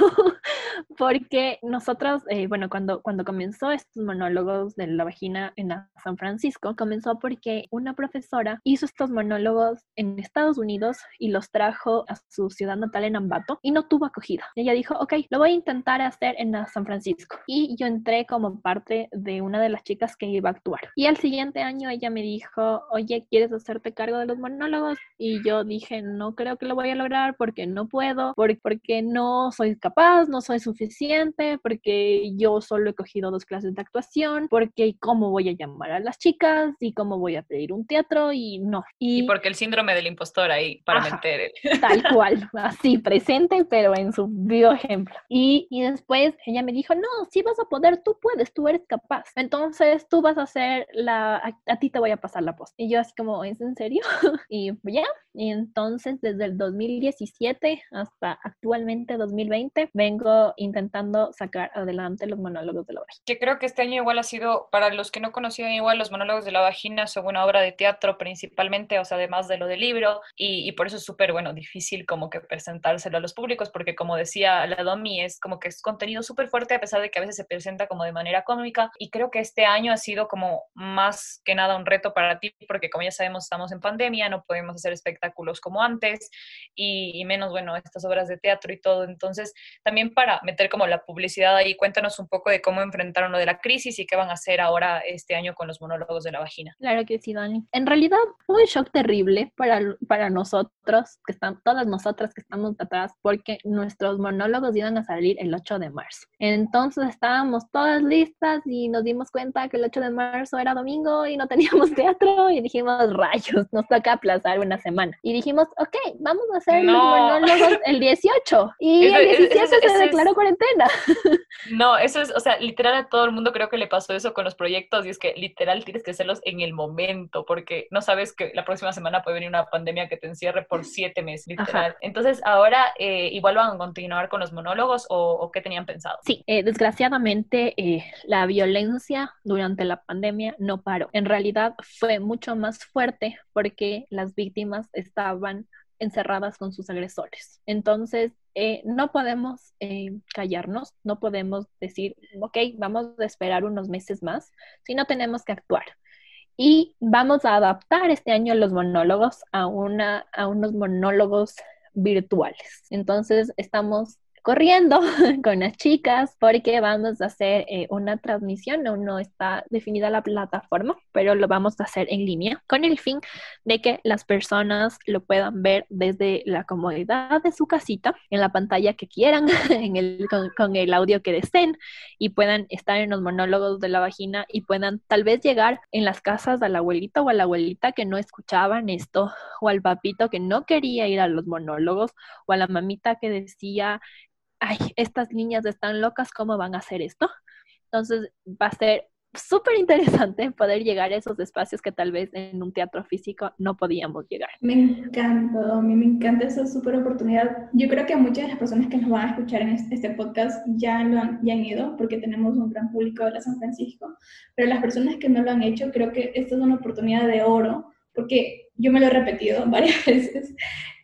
porque nosotros, eh, bueno, cuando, cuando comenzó estos monólogos de la vagina en San Francisco, comenzó porque una profesora hizo estos monólogos en Estados Unidos y los trajo a su ciudad natal en Ambato y no tuvo acogida. Ella dijo, ok, lo voy a intentar hacer en San Francisco. Y yo entré como parte de una de las chicas que iba a actuar. Y al siguiente año ella me dijo, oye, ¿quieres hacerte cargo de los monólogos? Y yo dije, no creo que lo voy a lograr porque no puedo, porque no soy capaz, no soy suficiente, porque yo solo he cogido dos clases de actuación, porque cómo voy a llamar a las chicas y cómo voy a pedir un teatro y no. Y, porque el síndrome del impostor ahí, para meter. Tal cual, así presente, pero en su bio ejemplo. Y, y después ella me dijo, no, si vas a poder, tú puedes, tú eres capaz. Entonces tú vas a hacer la, a, ti te voy a pasar la posta. Y yo así como, ¿es en serio? y ya, y entonces desde el 2017 hasta actualmente 2020 vengo intentando sacar adelante los monólogos de la vagina. Que creo que este año igual ha sido, para los que no conocían igual, los monólogos de la vagina son una obra de teatro principalmente, o sea, además de lo del libro, y, y por eso es súper, bueno, difícil como que presentárselo a los públicos, porque como decía la Domi, es como que es contenido súper fuerte a pesar de que a veces se presenta como de manera cómica, y creo que este año ha sido como más que nada un reto para ti, porque como ya sabemos, estamos en pandemia, no podemos hacer espectáculos como antes, y, menos, bueno, estas obras de teatro y todo. Entonces, también para meter como la publicidad ahí, cuéntanos un poco de cómo enfrentaron lo de la crisis y qué van a hacer ahora este año con los monólogos de la vagina. Claro que sí, Dani. En realidad fue un shock terrible para, para nosotros, que están, todas nosotras que estamos atrás, porque nuestros monólogos iban a salir el 8 de marzo. Entonces estábamos todas listas y nos dimos cuenta que el 8 de marzo era domingo y no teníamos teatro y dijimos, rayos, nos toca aplazar una semana. Y dijimos, ok, vamos a hacer los monólogos el 18 y el 17 se declaró cuarentena. No, eso es, o sea, literal a todo el mundo creo que le pasó eso con los proyectos y es que literal tienes que hacerlos en el momento porque no sabes que la próxima semana puede venir una pandemia que te encierre por siete meses, literal. Entonces, ahora eh, igual van a continuar con los monólogos o, qué tenían pensado. Sí, eh, desgraciadamente eh, la violencia durante la pandemia no paró. En realidad fue mucho más fuerte porque las víctimas estaban encerradas con sus agresores. Entonces, eh, no podemos eh, callarnos, no podemos decir, ok, vamos a esperar unos meses más, sino tenemos que actuar. Y vamos a adaptar este año los monólogos a, unos monólogos virtuales. Entonces, estamos corriendo con las chicas porque vamos a hacer eh, una transmisión, aún no está definida la plataforma, pero lo vamos a hacer en línea con el fin de que las personas lo puedan ver desde la comodidad de su casita, en la pantalla que quieran, en el, con, el audio que deseen y puedan estar en los monólogos de la vagina y puedan tal vez llegar en las casas al abuelito o a la abuelita que no escuchaban esto o al papito que no quería ir a los monólogos o a la mamita que decía ay, estas niñas están locas, ¿cómo van a hacer esto? Entonces va a ser súper interesante poder llegar a esos espacios que tal vez en un teatro físico no podíamos llegar. Me encanta, a mí me encanta esa súper oportunidad. Yo creo que muchas de las personas que nos van a escuchar en este podcast ya, lo han, ya han ido porque tenemos un gran público de la San Francisco, pero las personas que no lo han hecho, creo que esta es una oportunidad de oro porque yo me lo he repetido varias veces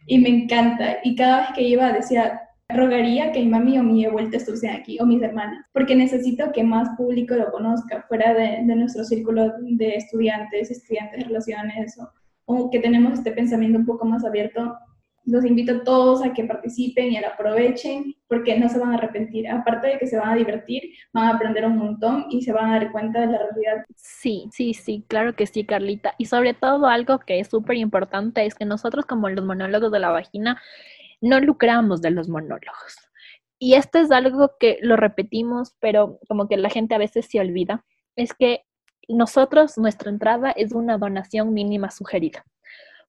y me encanta y cada vez que iba decía, rogaría que mi mami o mi abuelita estuviesen aquí, o mis hermanas, porque necesito que más público lo conozca, fuera de, nuestro círculo de estudiantes, estudiantes de relaciones, o, o, que tenemos este pensamiento un poco más abierto. Los invito a todos a que participen y a lo aprovechen, porque no se van a arrepentir. Aparte de que se van a divertir, van a aprender un montón y se van a dar cuenta de la realidad. Sí, sí, sí, claro que sí, Carlita. Y sobre todo algo que es súper importante es que nosotros como los monólogos de la vagina, no lucramos de los monólogos. Y esto es algo que lo repetimos, pero como que la gente a veces se olvida, es que nosotros, nuestra entrada es una donación mínima sugerida.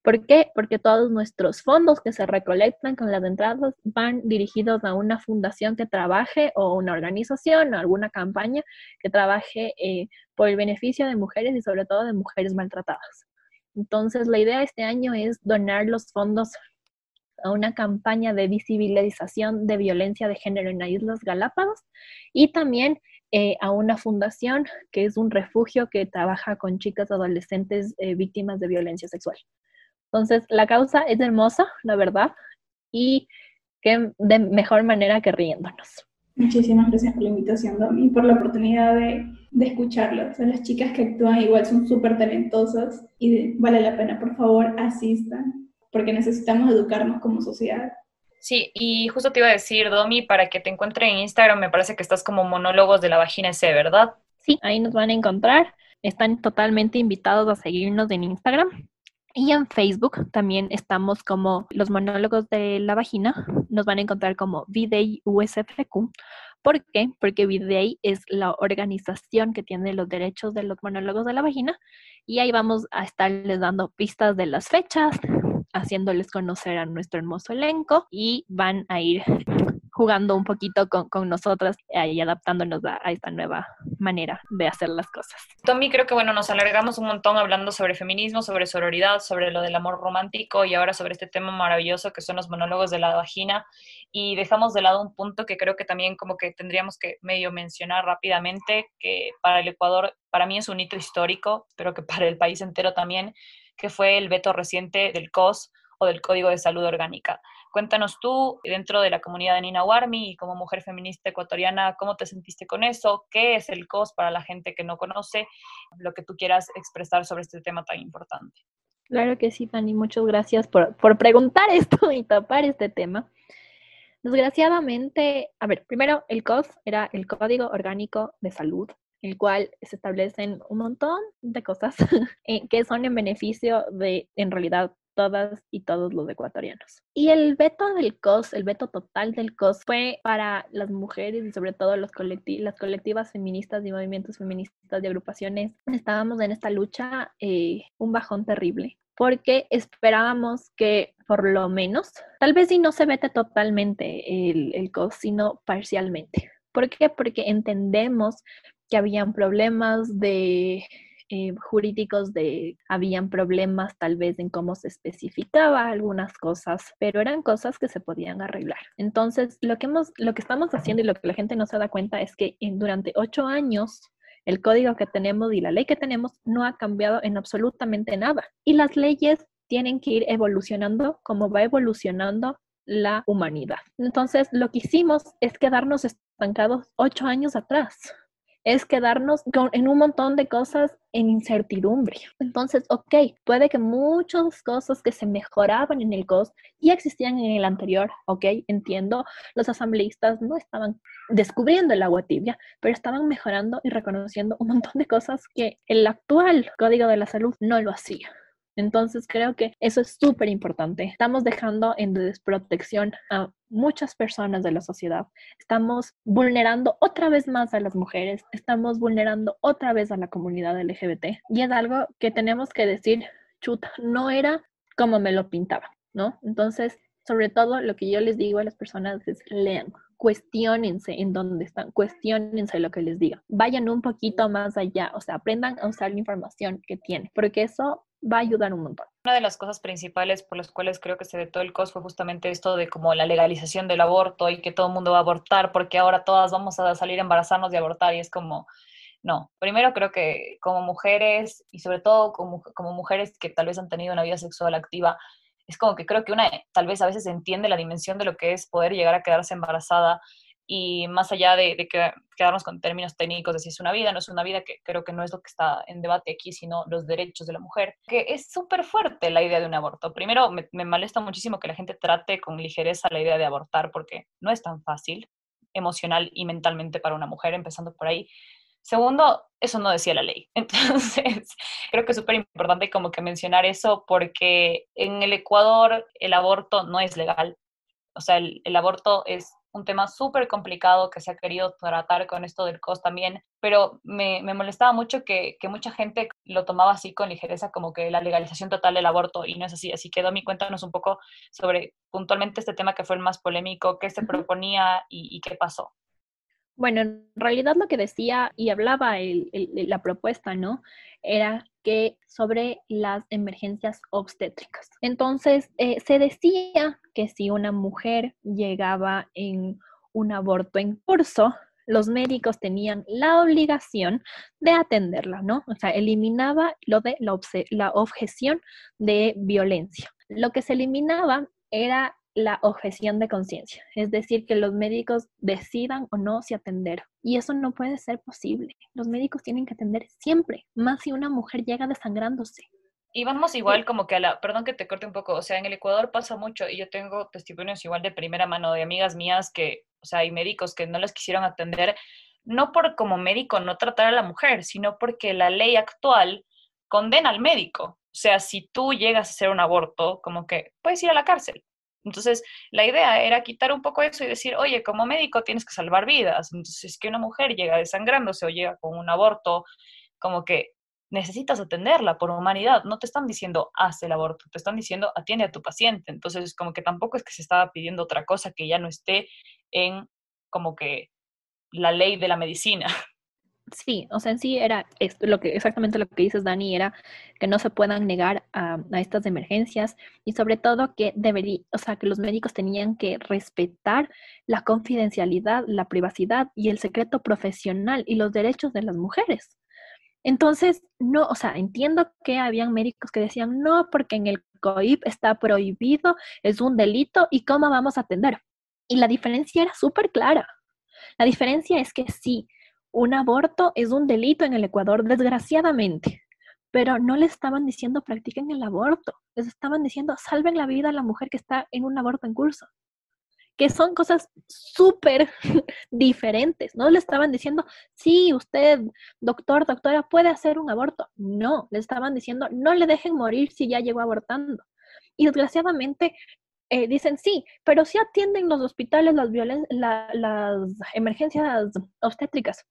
¿Por qué? Porque todos nuestros fondos que se recolectan con las entradas van dirigidos a una fundación que trabaje o una organización o alguna campaña que trabaje eh, por el beneficio de mujeres y sobre todo de mujeres maltratadas. Entonces, la idea este año es donar los fondos a una campaña de visibilización de violencia de género en las Islas Galápagos y también eh, a una fundación que es un refugio que trabaja con chicas adolescentes eh, víctimas de violencia sexual. Entonces, la causa es hermosa, la verdad, y que de mejor manera que riéndonos. Muchísimas gracias por la invitación, Domi, y por la oportunidad de, de escucharlos. las chicas que actúan igual son súper talentosas y vale la pena, por favor, asistan, porque necesitamos educarnos como sociedad. Sí, y justo te iba a decir, Domi, para que te encuentre en Instagram, me parece que estás como monólogos de la vagina C, ¿verdad? Sí, ahí nos van a encontrar. Están totalmente invitados a seguirnos en Instagram. Y en Facebook también estamos como los monólogos de la vagina. Nos van a encontrar como VDay USFQ. ¿Por qué? Porque VDay es la organización que tiene los derechos de los monólogos de la vagina. Y ahí vamos a estarles dando pistas de las fechas, haciéndoles conocer a nuestro hermoso elenco y van a ir jugando un poquito con, con nosotras y adaptándonos a, esta nueva manera de hacer las cosas. Tommy, creo que bueno, nos alargamos un montón hablando sobre feminismo, sobre sororidad, sobre lo del amor romántico y ahora sobre este tema maravilloso que son los monólogos de la vagina y dejamos de lado un punto que creo que también como que tendríamos que medio mencionar rápidamente, que para el Ecuador, para mí es un hito histórico, pero que para el país entero también, que fue el veto reciente del COS o del Código de Salud Orgánica. Cuéntanos tú, dentro de la comunidad de Nina Warmi y como mujer feminista ecuatoriana, ¿cómo te sentiste con eso? ¿Qué es el COS para la gente que no conoce? Lo que tú quieras expresar sobre este tema tan importante. Claro que sí, Tani, muchas gracias por, por preguntar esto y tapar este tema. Desgraciadamente, a ver, primero el COS era el Código Orgánico de Salud, el cual se establecen un montón de cosas eh, que son en beneficio de, en realidad, todas y todos los ecuatorianos. Y el veto del COS, el veto total del COS, fue para las mujeres y sobre todo los las colectivas feministas y movimientos feministas de agrupaciones. Estábamos en esta lucha eh, un bajón terrible porque esperábamos que por lo menos, tal vez si no se vete totalmente el, el COS, sino parcialmente. ¿Por qué? Porque entendemos que habían problemas de eh, jurídicos de habían problemas tal vez en cómo se especificaba algunas cosas, pero eran cosas que se podían arreglar. Entonces, lo que hemos, lo que estamos haciendo y lo que la gente no se da cuenta es que durante ocho años el código que tenemos y la ley que tenemos no ha cambiado en absolutamente nada. Y las leyes tienen que ir evolucionando como va evolucionando la humanidad. Entonces, lo que hicimos es quedarnos estancados ocho años atrás es quedarnos en un montón de cosas en incertidumbre. Entonces, ok, puede que muchas cosas que se mejoraban en el COS ya existían en el anterior, ok, entiendo, los asambleístas no estaban descubriendo el agua tibia, pero estaban mejorando y reconociendo un montón de cosas que el actual Código de la Salud no lo hacía. Entonces creo que eso es súper importante. Estamos dejando en desprotección a muchas personas de la sociedad. Estamos vulnerando otra vez más a las mujeres. Estamos vulnerando otra vez a la comunidad LGBT. Y es algo que tenemos que decir, chuta, no era como me lo pintaba, ¿no? Entonces, sobre todo lo que yo les digo a las personas es lean, cuestionense en dónde están, cuestionense lo que les diga, vayan un poquito más allá, o sea, aprendan a usar la información que tienen, porque eso va a ayudar un montón. Una de las cosas principales por las cuales creo que se vetó el COS fue justamente esto de como la legalización del aborto y que todo el mundo va a abortar porque ahora todas vamos a salir a embarazarnos y abortar y es como, no, primero creo que como mujeres y sobre todo como, como mujeres que tal vez han tenido una vida sexual activa, es como que creo que una tal vez a veces entiende la dimensión de lo que es poder llegar a quedarse embarazada y más allá de, quedarnos con términos técnicos de si es una vida, no es una vida, que creo que no es lo que está en debate aquí, sino los derechos de la mujer, que es súper fuerte la idea de un aborto. Primero, me, me molesta muchísimo que la gente trate con ligereza la idea de abortar, porque no es tan fácil emocional y mentalmente para una mujer, empezando por ahí. Segundo, eso no decía la ley. Entonces, creo que es súper importante como que mencionar eso porque en el Ecuador el aborto no es legal. O sea, el, el aborto es un tema súper complicado que se ha querido tratar con esto del COS también, pero me, me molestaba mucho que, que, mucha gente lo tomaba así con ligereza como que la legalización total del aborto y no es así. Así que Domi, cuéntanos un poco sobre puntualmente este tema que fue el más polémico, qué se proponía y, y qué pasó. Bueno, en realidad lo que decía y hablaba la propuesta, ¿no? Era que sobre las emergencias obstétricas. Entonces, eh, se decía que si una mujer llegaba en un aborto en curso, los médicos tenían la obligación de atenderla, ¿no? O sea, eliminaba lo de la, la objeción de violencia. Lo que se eliminaba era la objeción de conciencia, es decir, que los médicos decidan o no si atender. Y eso no puede ser posible. Los médicos tienen que atender siempre, más si una mujer llega desangrándose. Y vamos igual como que a la, perdón que te corte un poco, o sea, en el Ecuador pasa mucho y yo tengo testimonios igual de primera mano de amigas mías que, o sea, hay médicos que no les quisieron atender, no por como médico no tratar a la mujer, sino porque la ley actual condena al médico. O sea, si tú llegas a hacer un aborto, como que puedes ir a la cárcel. Entonces, la idea era quitar un poco eso y decir, oye, como médico tienes que salvar vidas. Entonces, que una mujer llega desangrándose o llega con un aborto, como que necesitas atenderla por humanidad. No te están diciendo, haz el aborto, te están diciendo, atiende a tu paciente. Entonces, como que tampoco es que se estaba pidiendo otra cosa que ya no esté en como que la ley de la medicina. Sí, o sea, en sí era lo que exactamente lo que dices, Dani, era que no se puedan negar a, a estas emergencias y sobre todo que debería, o sea, que los médicos tenían que respetar la confidencialidad, la privacidad y el secreto profesional y los derechos de las mujeres. Entonces, no, o sea, entiendo que habían médicos que decían, no, porque en el COIP está prohibido, es un delito y cómo vamos a atender. Y la diferencia era súper clara. La diferencia es que sí, un aborto es un delito en el Ecuador, desgraciadamente, pero no le estaban diciendo practiquen el aborto, les estaban diciendo salven la vida a la mujer que está en un aborto en curso que son cosas súper diferentes. No le estaban diciendo, sí, usted, doctor, doctora, puede hacer un aborto. No, le estaban diciendo, no le dejen morir si ya llegó abortando. Y desgraciadamente eh, dicen, sí, pero sí atienden los hospitales las, las emergencias obstétricas.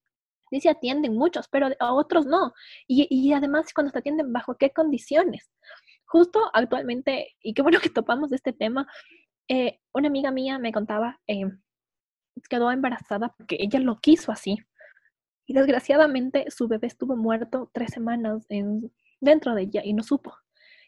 Dice atienden muchos, pero a otros no. Y, y además, cuando se atienden, ¿bajo qué condiciones? Justo actualmente, y qué bueno que topamos de este tema, eh, una amiga mía me contaba, eh, quedó embarazada porque ella lo quiso así. Y desgraciadamente su bebé estuvo muerto tres semanas en, dentro de ella y no supo.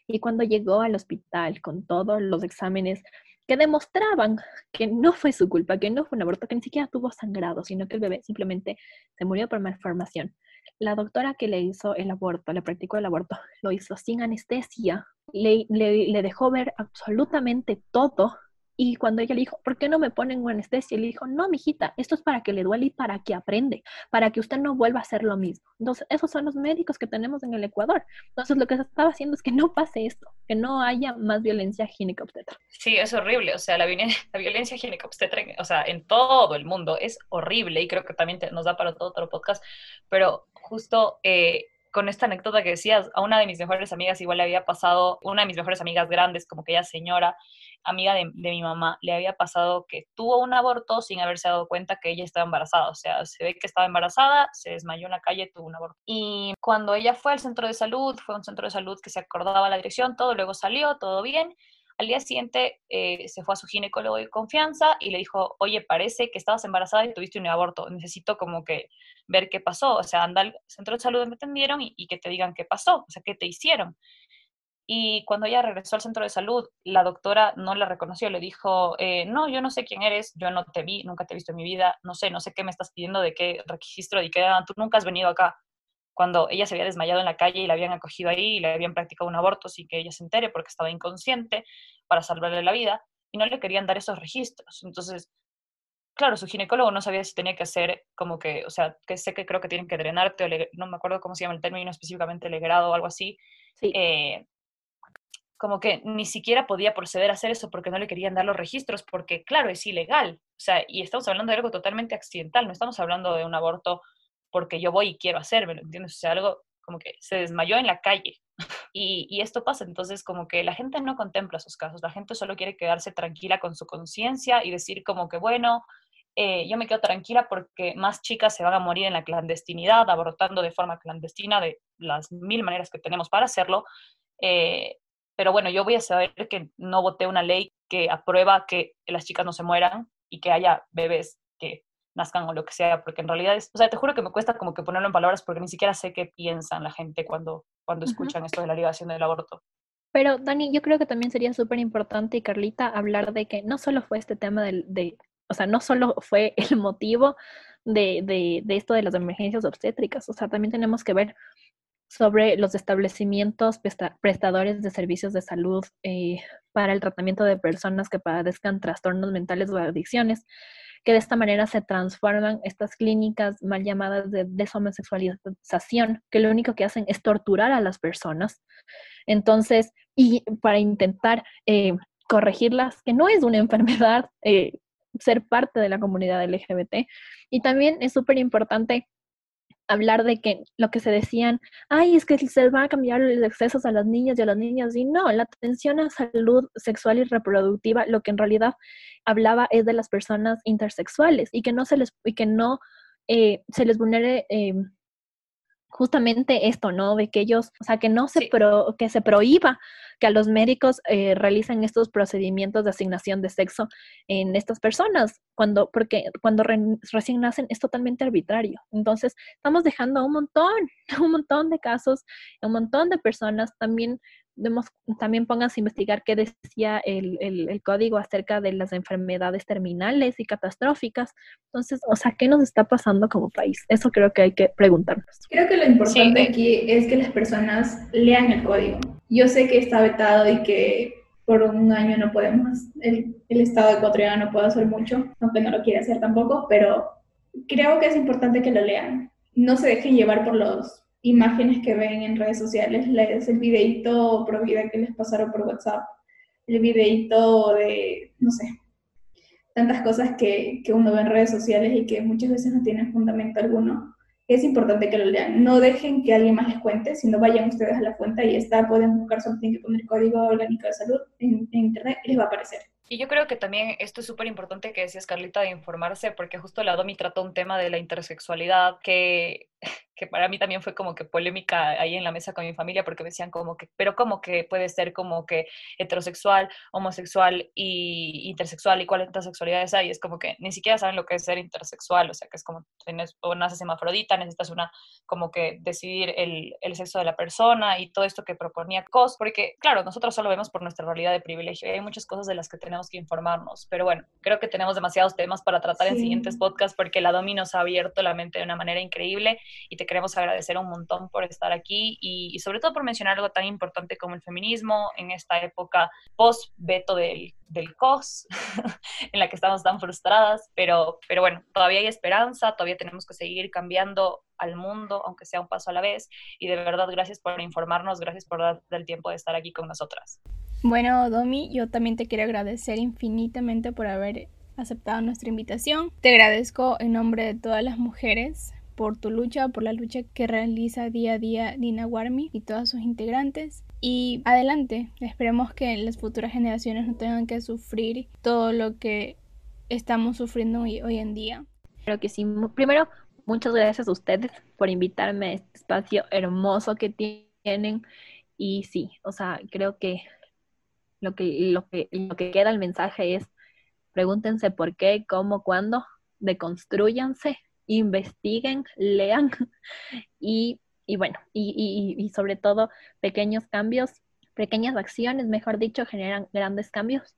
Y cuando llegó al hospital con todos los exámenes que demostraban que no fue su culpa, que no fue un aborto, que ni siquiera tuvo sangrado, sino que el bebé simplemente se murió por malformación. La doctora que le hizo el aborto, le practicó el aborto, lo hizo sin anestesia, le, le, le dejó ver absolutamente todo y cuando ella le dijo, ¿por qué no me ponen anestesia? Y le dijo, no, mijita, esto es para que le duele y para que aprende, para que usted no vuelva a hacer lo mismo. Entonces, esos son los médicos que tenemos en el Ecuador. Entonces, lo que se estaba haciendo es que no pase esto, que no haya más violencia ginecobstetra. Sí, es horrible. O sea, la, violencia ginecobstetra, o sea, en todo el mundo es horrible y creo que también nos da para todo otro podcast, pero justo... Eh, con esta anécdota que decías, a una de mis mejores amigas igual le había pasado, una de mis mejores amigas grandes, como que ella señora, amiga de, mi mamá, le había pasado que tuvo un aborto sin haberse dado cuenta que ella estaba embarazada. O sea, se ve que estaba embarazada, se desmayó en la calle, tuvo un aborto. Y cuando ella fue al centro de salud, fue un centro de salud que se acordaba la dirección, todo, luego salió, todo bien. Al día siguiente eh, se fue a su ginecólogo de confianza y le dijo, oye, parece que estabas embarazada y tuviste un aborto, necesito como que ver qué pasó, o sea, anda al centro de salud, me atendieron y, y que te digan qué pasó, o sea, qué te hicieron. Y cuando ella regresó al centro de salud, la doctora no la reconoció, le dijo, eh, no, yo no sé quién eres, yo no te vi, nunca te he visto en mi vida, no sé, no sé qué me estás pidiendo, de qué registro, de qué, tú nunca has venido acá cuando ella se había desmayado en la calle y la habían acogido ahí y le habían practicado un aborto sin que ella se entere porque estaba inconsciente para salvarle la vida y no le querían dar esos registros. Entonces, claro, su ginecólogo no sabía si tenía que hacer como que, o sea, que sé que creo que tienen que drenarte, o no me acuerdo cómo se llama el término específicamente, legrado o algo así. Eh, como que ni siquiera podía proceder a hacer eso porque no le querían dar los registros, porque claro, es ilegal. O sea, y estamos hablando de algo totalmente accidental, no estamos hablando de un aborto porque yo voy y quiero hacerme, ¿lo entiendes? O sea, algo como que se desmayó en la calle. Y, y, esto pasa, entonces como que la gente no contempla esos casos, la gente solo quiere quedarse tranquila con su conciencia y decir como que, bueno, eh, yo me quedo tranquila porque más chicas se van a morir en la clandestinidad, abortando de forma clandestina de las mil maneras que tenemos para hacerlo. Eh, pero bueno, yo voy a saber que no voté una ley que aprueba que las chicas no se mueran y que haya bebés que nazcan o lo que sea, porque en realidad es, o sea, te juro que me cuesta como que ponerlo en palabras porque ni siquiera sé qué piensan la gente cuando, cuando escuchan esto de la ligación del aborto. Pero Dani, yo creo que también sería súper importante y Carlita hablar de que no solo fue este tema del, de, o sea, no solo fue el motivo de, de, de esto de las emergencias obstétricas, o sea, también tenemos que ver sobre los establecimientos prestadores de servicios de salud eh, para el tratamiento de personas que padezcan trastornos mentales o adicciones, que de esta manera se transforman estas clínicas mal llamadas de deshomosexualización, que lo único que hacen es torturar a las personas. Entonces, y para intentar eh, corregirlas, que no es una enfermedad, eh, ser parte de la comunidad LGBT. Y también es súper importante hablar de que lo que se decían, ay, es que se van a cambiar los excesos a las niñas y a las niñas, y no, la atención a salud sexual y reproductiva, lo que en realidad hablaba es de las personas intersexuales y que no se les, y que no eh, se les vulnere eh, justamente esto, ¿no? De que ellos, o sea, que no se, pro, que se prohíba que a los médicos eh, realicen estos procedimientos de asignación de sexo en estas personas, cuando, porque cuando recién nacen es totalmente arbitrario. Entonces, estamos dejando un montón, un montón de casos, un montón de personas también también pónganse a investigar qué decía el, el, código acerca de las enfermedades terminales y catastróficas. Entonces, o sea, ¿qué nos está pasando como país? Eso creo que hay que preguntarnos. Creo que lo importante aquí es que las personas lean el código. Yo sé que está vetado y que por un año no podemos, el, el Estado ecuatoriano no puede hacer mucho, aunque no lo quiere hacer tampoco, pero creo que es importante que lo lean. No se dejen llevar por los imágenes que ven en redes sociales, les, el videito pro vida que les pasaron por WhatsApp, el videito de, no sé, tantas cosas que, que uno ve en redes sociales y que muchas veces no tienen fundamento alguno. Es importante que lo lean. No dejen que alguien más les cuente, sino vayan ustedes a la fuente y está, pueden buscar something que poner código orgánico de salud en, en internet y les va a aparecer. Y yo creo que también esto es súper importante que decías, Carlita, de informarse, porque justo la Domi trató un tema de la intersexualidad que que para mí también fue como que polémica ahí en la mesa con mi familia porque me decían como que, pero como que puede ser como que heterosexual, homosexual y intersexual y cuántas sexualidades hay, es como que ni siquiera saben lo que es ser intersexual, o sea que es como tienes o naces hemafrodita, necesitas una como que decidir el, el sexo de la persona y todo esto que proponía COS, porque claro, nosotros solo vemos por nuestra realidad de privilegio y hay muchas cosas de las que tenemos que informarnos, pero bueno, creo que tenemos demasiados temas para tratar en siguientes podcasts porque la Domi nos ha abierto la mente de una manera increíble y te queremos agradecer un montón por estar aquí y, sobre todo por mencionar algo tan importante como el feminismo en esta época post-veto del, del COS, en la que estamos tan frustradas, pero, pero bueno, todavía hay esperanza, todavía tenemos que seguir cambiando al mundo, aunque sea un paso a la vez, y de verdad gracias por informarnos, gracias por dar el tiempo de estar aquí con nosotras. Bueno, Domi, yo también te quiero agradecer infinitamente por haber aceptado nuestra invitación. Te agradezco en nombre de todas las mujeres por tu lucha, por la lucha que realiza día a día Dina Warmi y todos sus integrantes. Y adelante, esperemos que las futuras generaciones no tengan que sufrir todo lo que estamos sufriendo hoy, hoy en día. Creo que sí. Primero, muchas gracias a ustedes por invitarme a este espacio hermoso que tienen. Y sí, o sea, creo que lo que, lo que, lo que queda el mensaje es pregúntense por qué, cómo, cuándo, deconstruyanse investiguen, lean y, bueno, y, sobre todo pequeños cambios, pequeñas acciones, mejor dicho, generan grandes cambios.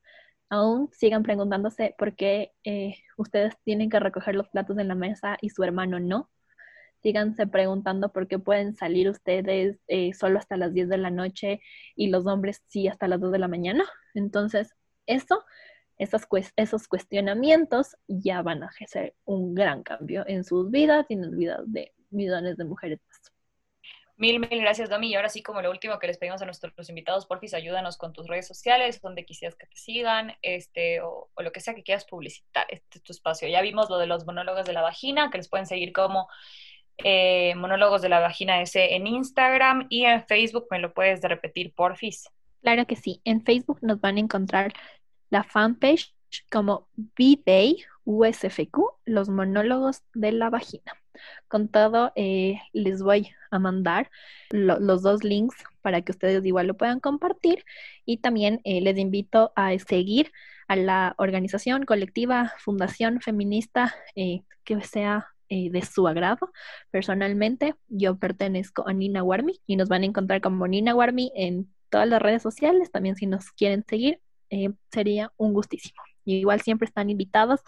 Aún sigan preguntándose por qué eh, ustedes tienen que recoger los platos en la mesa y su hermano no. Síganse preguntando por qué pueden salir ustedes eh, solo hasta las 10 de la noche y los hombres sí hasta las 2 de la mañana. Entonces, eso esos, esos cuestionamientos ya van a hacer un gran cambio en sus vidas y en las vidas de millones de mujeres Mil, mil gracias, Domi. Y ahora sí, como lo último que les pedimos a nuestros invitados, porfis, ayúdanos con tus redes sociales, donde quisieras que te sigan, este, o, lo que sea que quieras publicitar. Este es tu espacio. Ya vimos lo de los monólogos de la vagina, que les pueden seguir como eh, monólogos de la vagina S en Instagram y en Facebook. ¿Me lo puedes repetir, porfis? Claro que sí. En Facebook nos van a encontrar la fanpage como B-Day USFQ, los monólogos de la vagina. Con todo, eh, les voy a mandar los dos links para que ustedes igual lo puedan compartir y también eh, les invito a seguir a la organización colectiva, fundación feminista eh, que sea de su agrado. Personalmente, yo pertenezco a Nina Warmi y nos van a encontrar como Nina Warmi en todas las redes sociales, también si nos quieren seguir eh, sería un gustísimo. igual siempre están invitados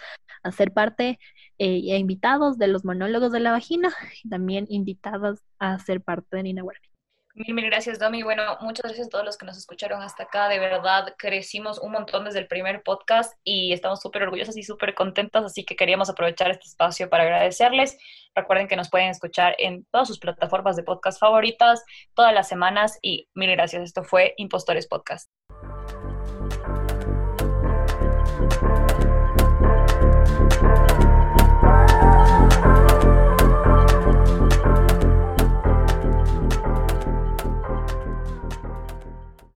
a ser parte eh, invitados de los monólogos de la vagina y también invitados a ser parte de Nina Werby. Mil, mil gracias, Domi. Bueno, muchas gracias a todos los que nos escucharon hasta acá. De verdad, crecimos un montón desde el primer podcast y estamos súper orgullosas y súper contentas, así que queríamos aprovechar este espacio para agradecerles. Recuerden que nos pueden escuchar en todas sus plataformas de podcast favoritas todas las semanas y mil gracias. Esto fue Impostores Podcast.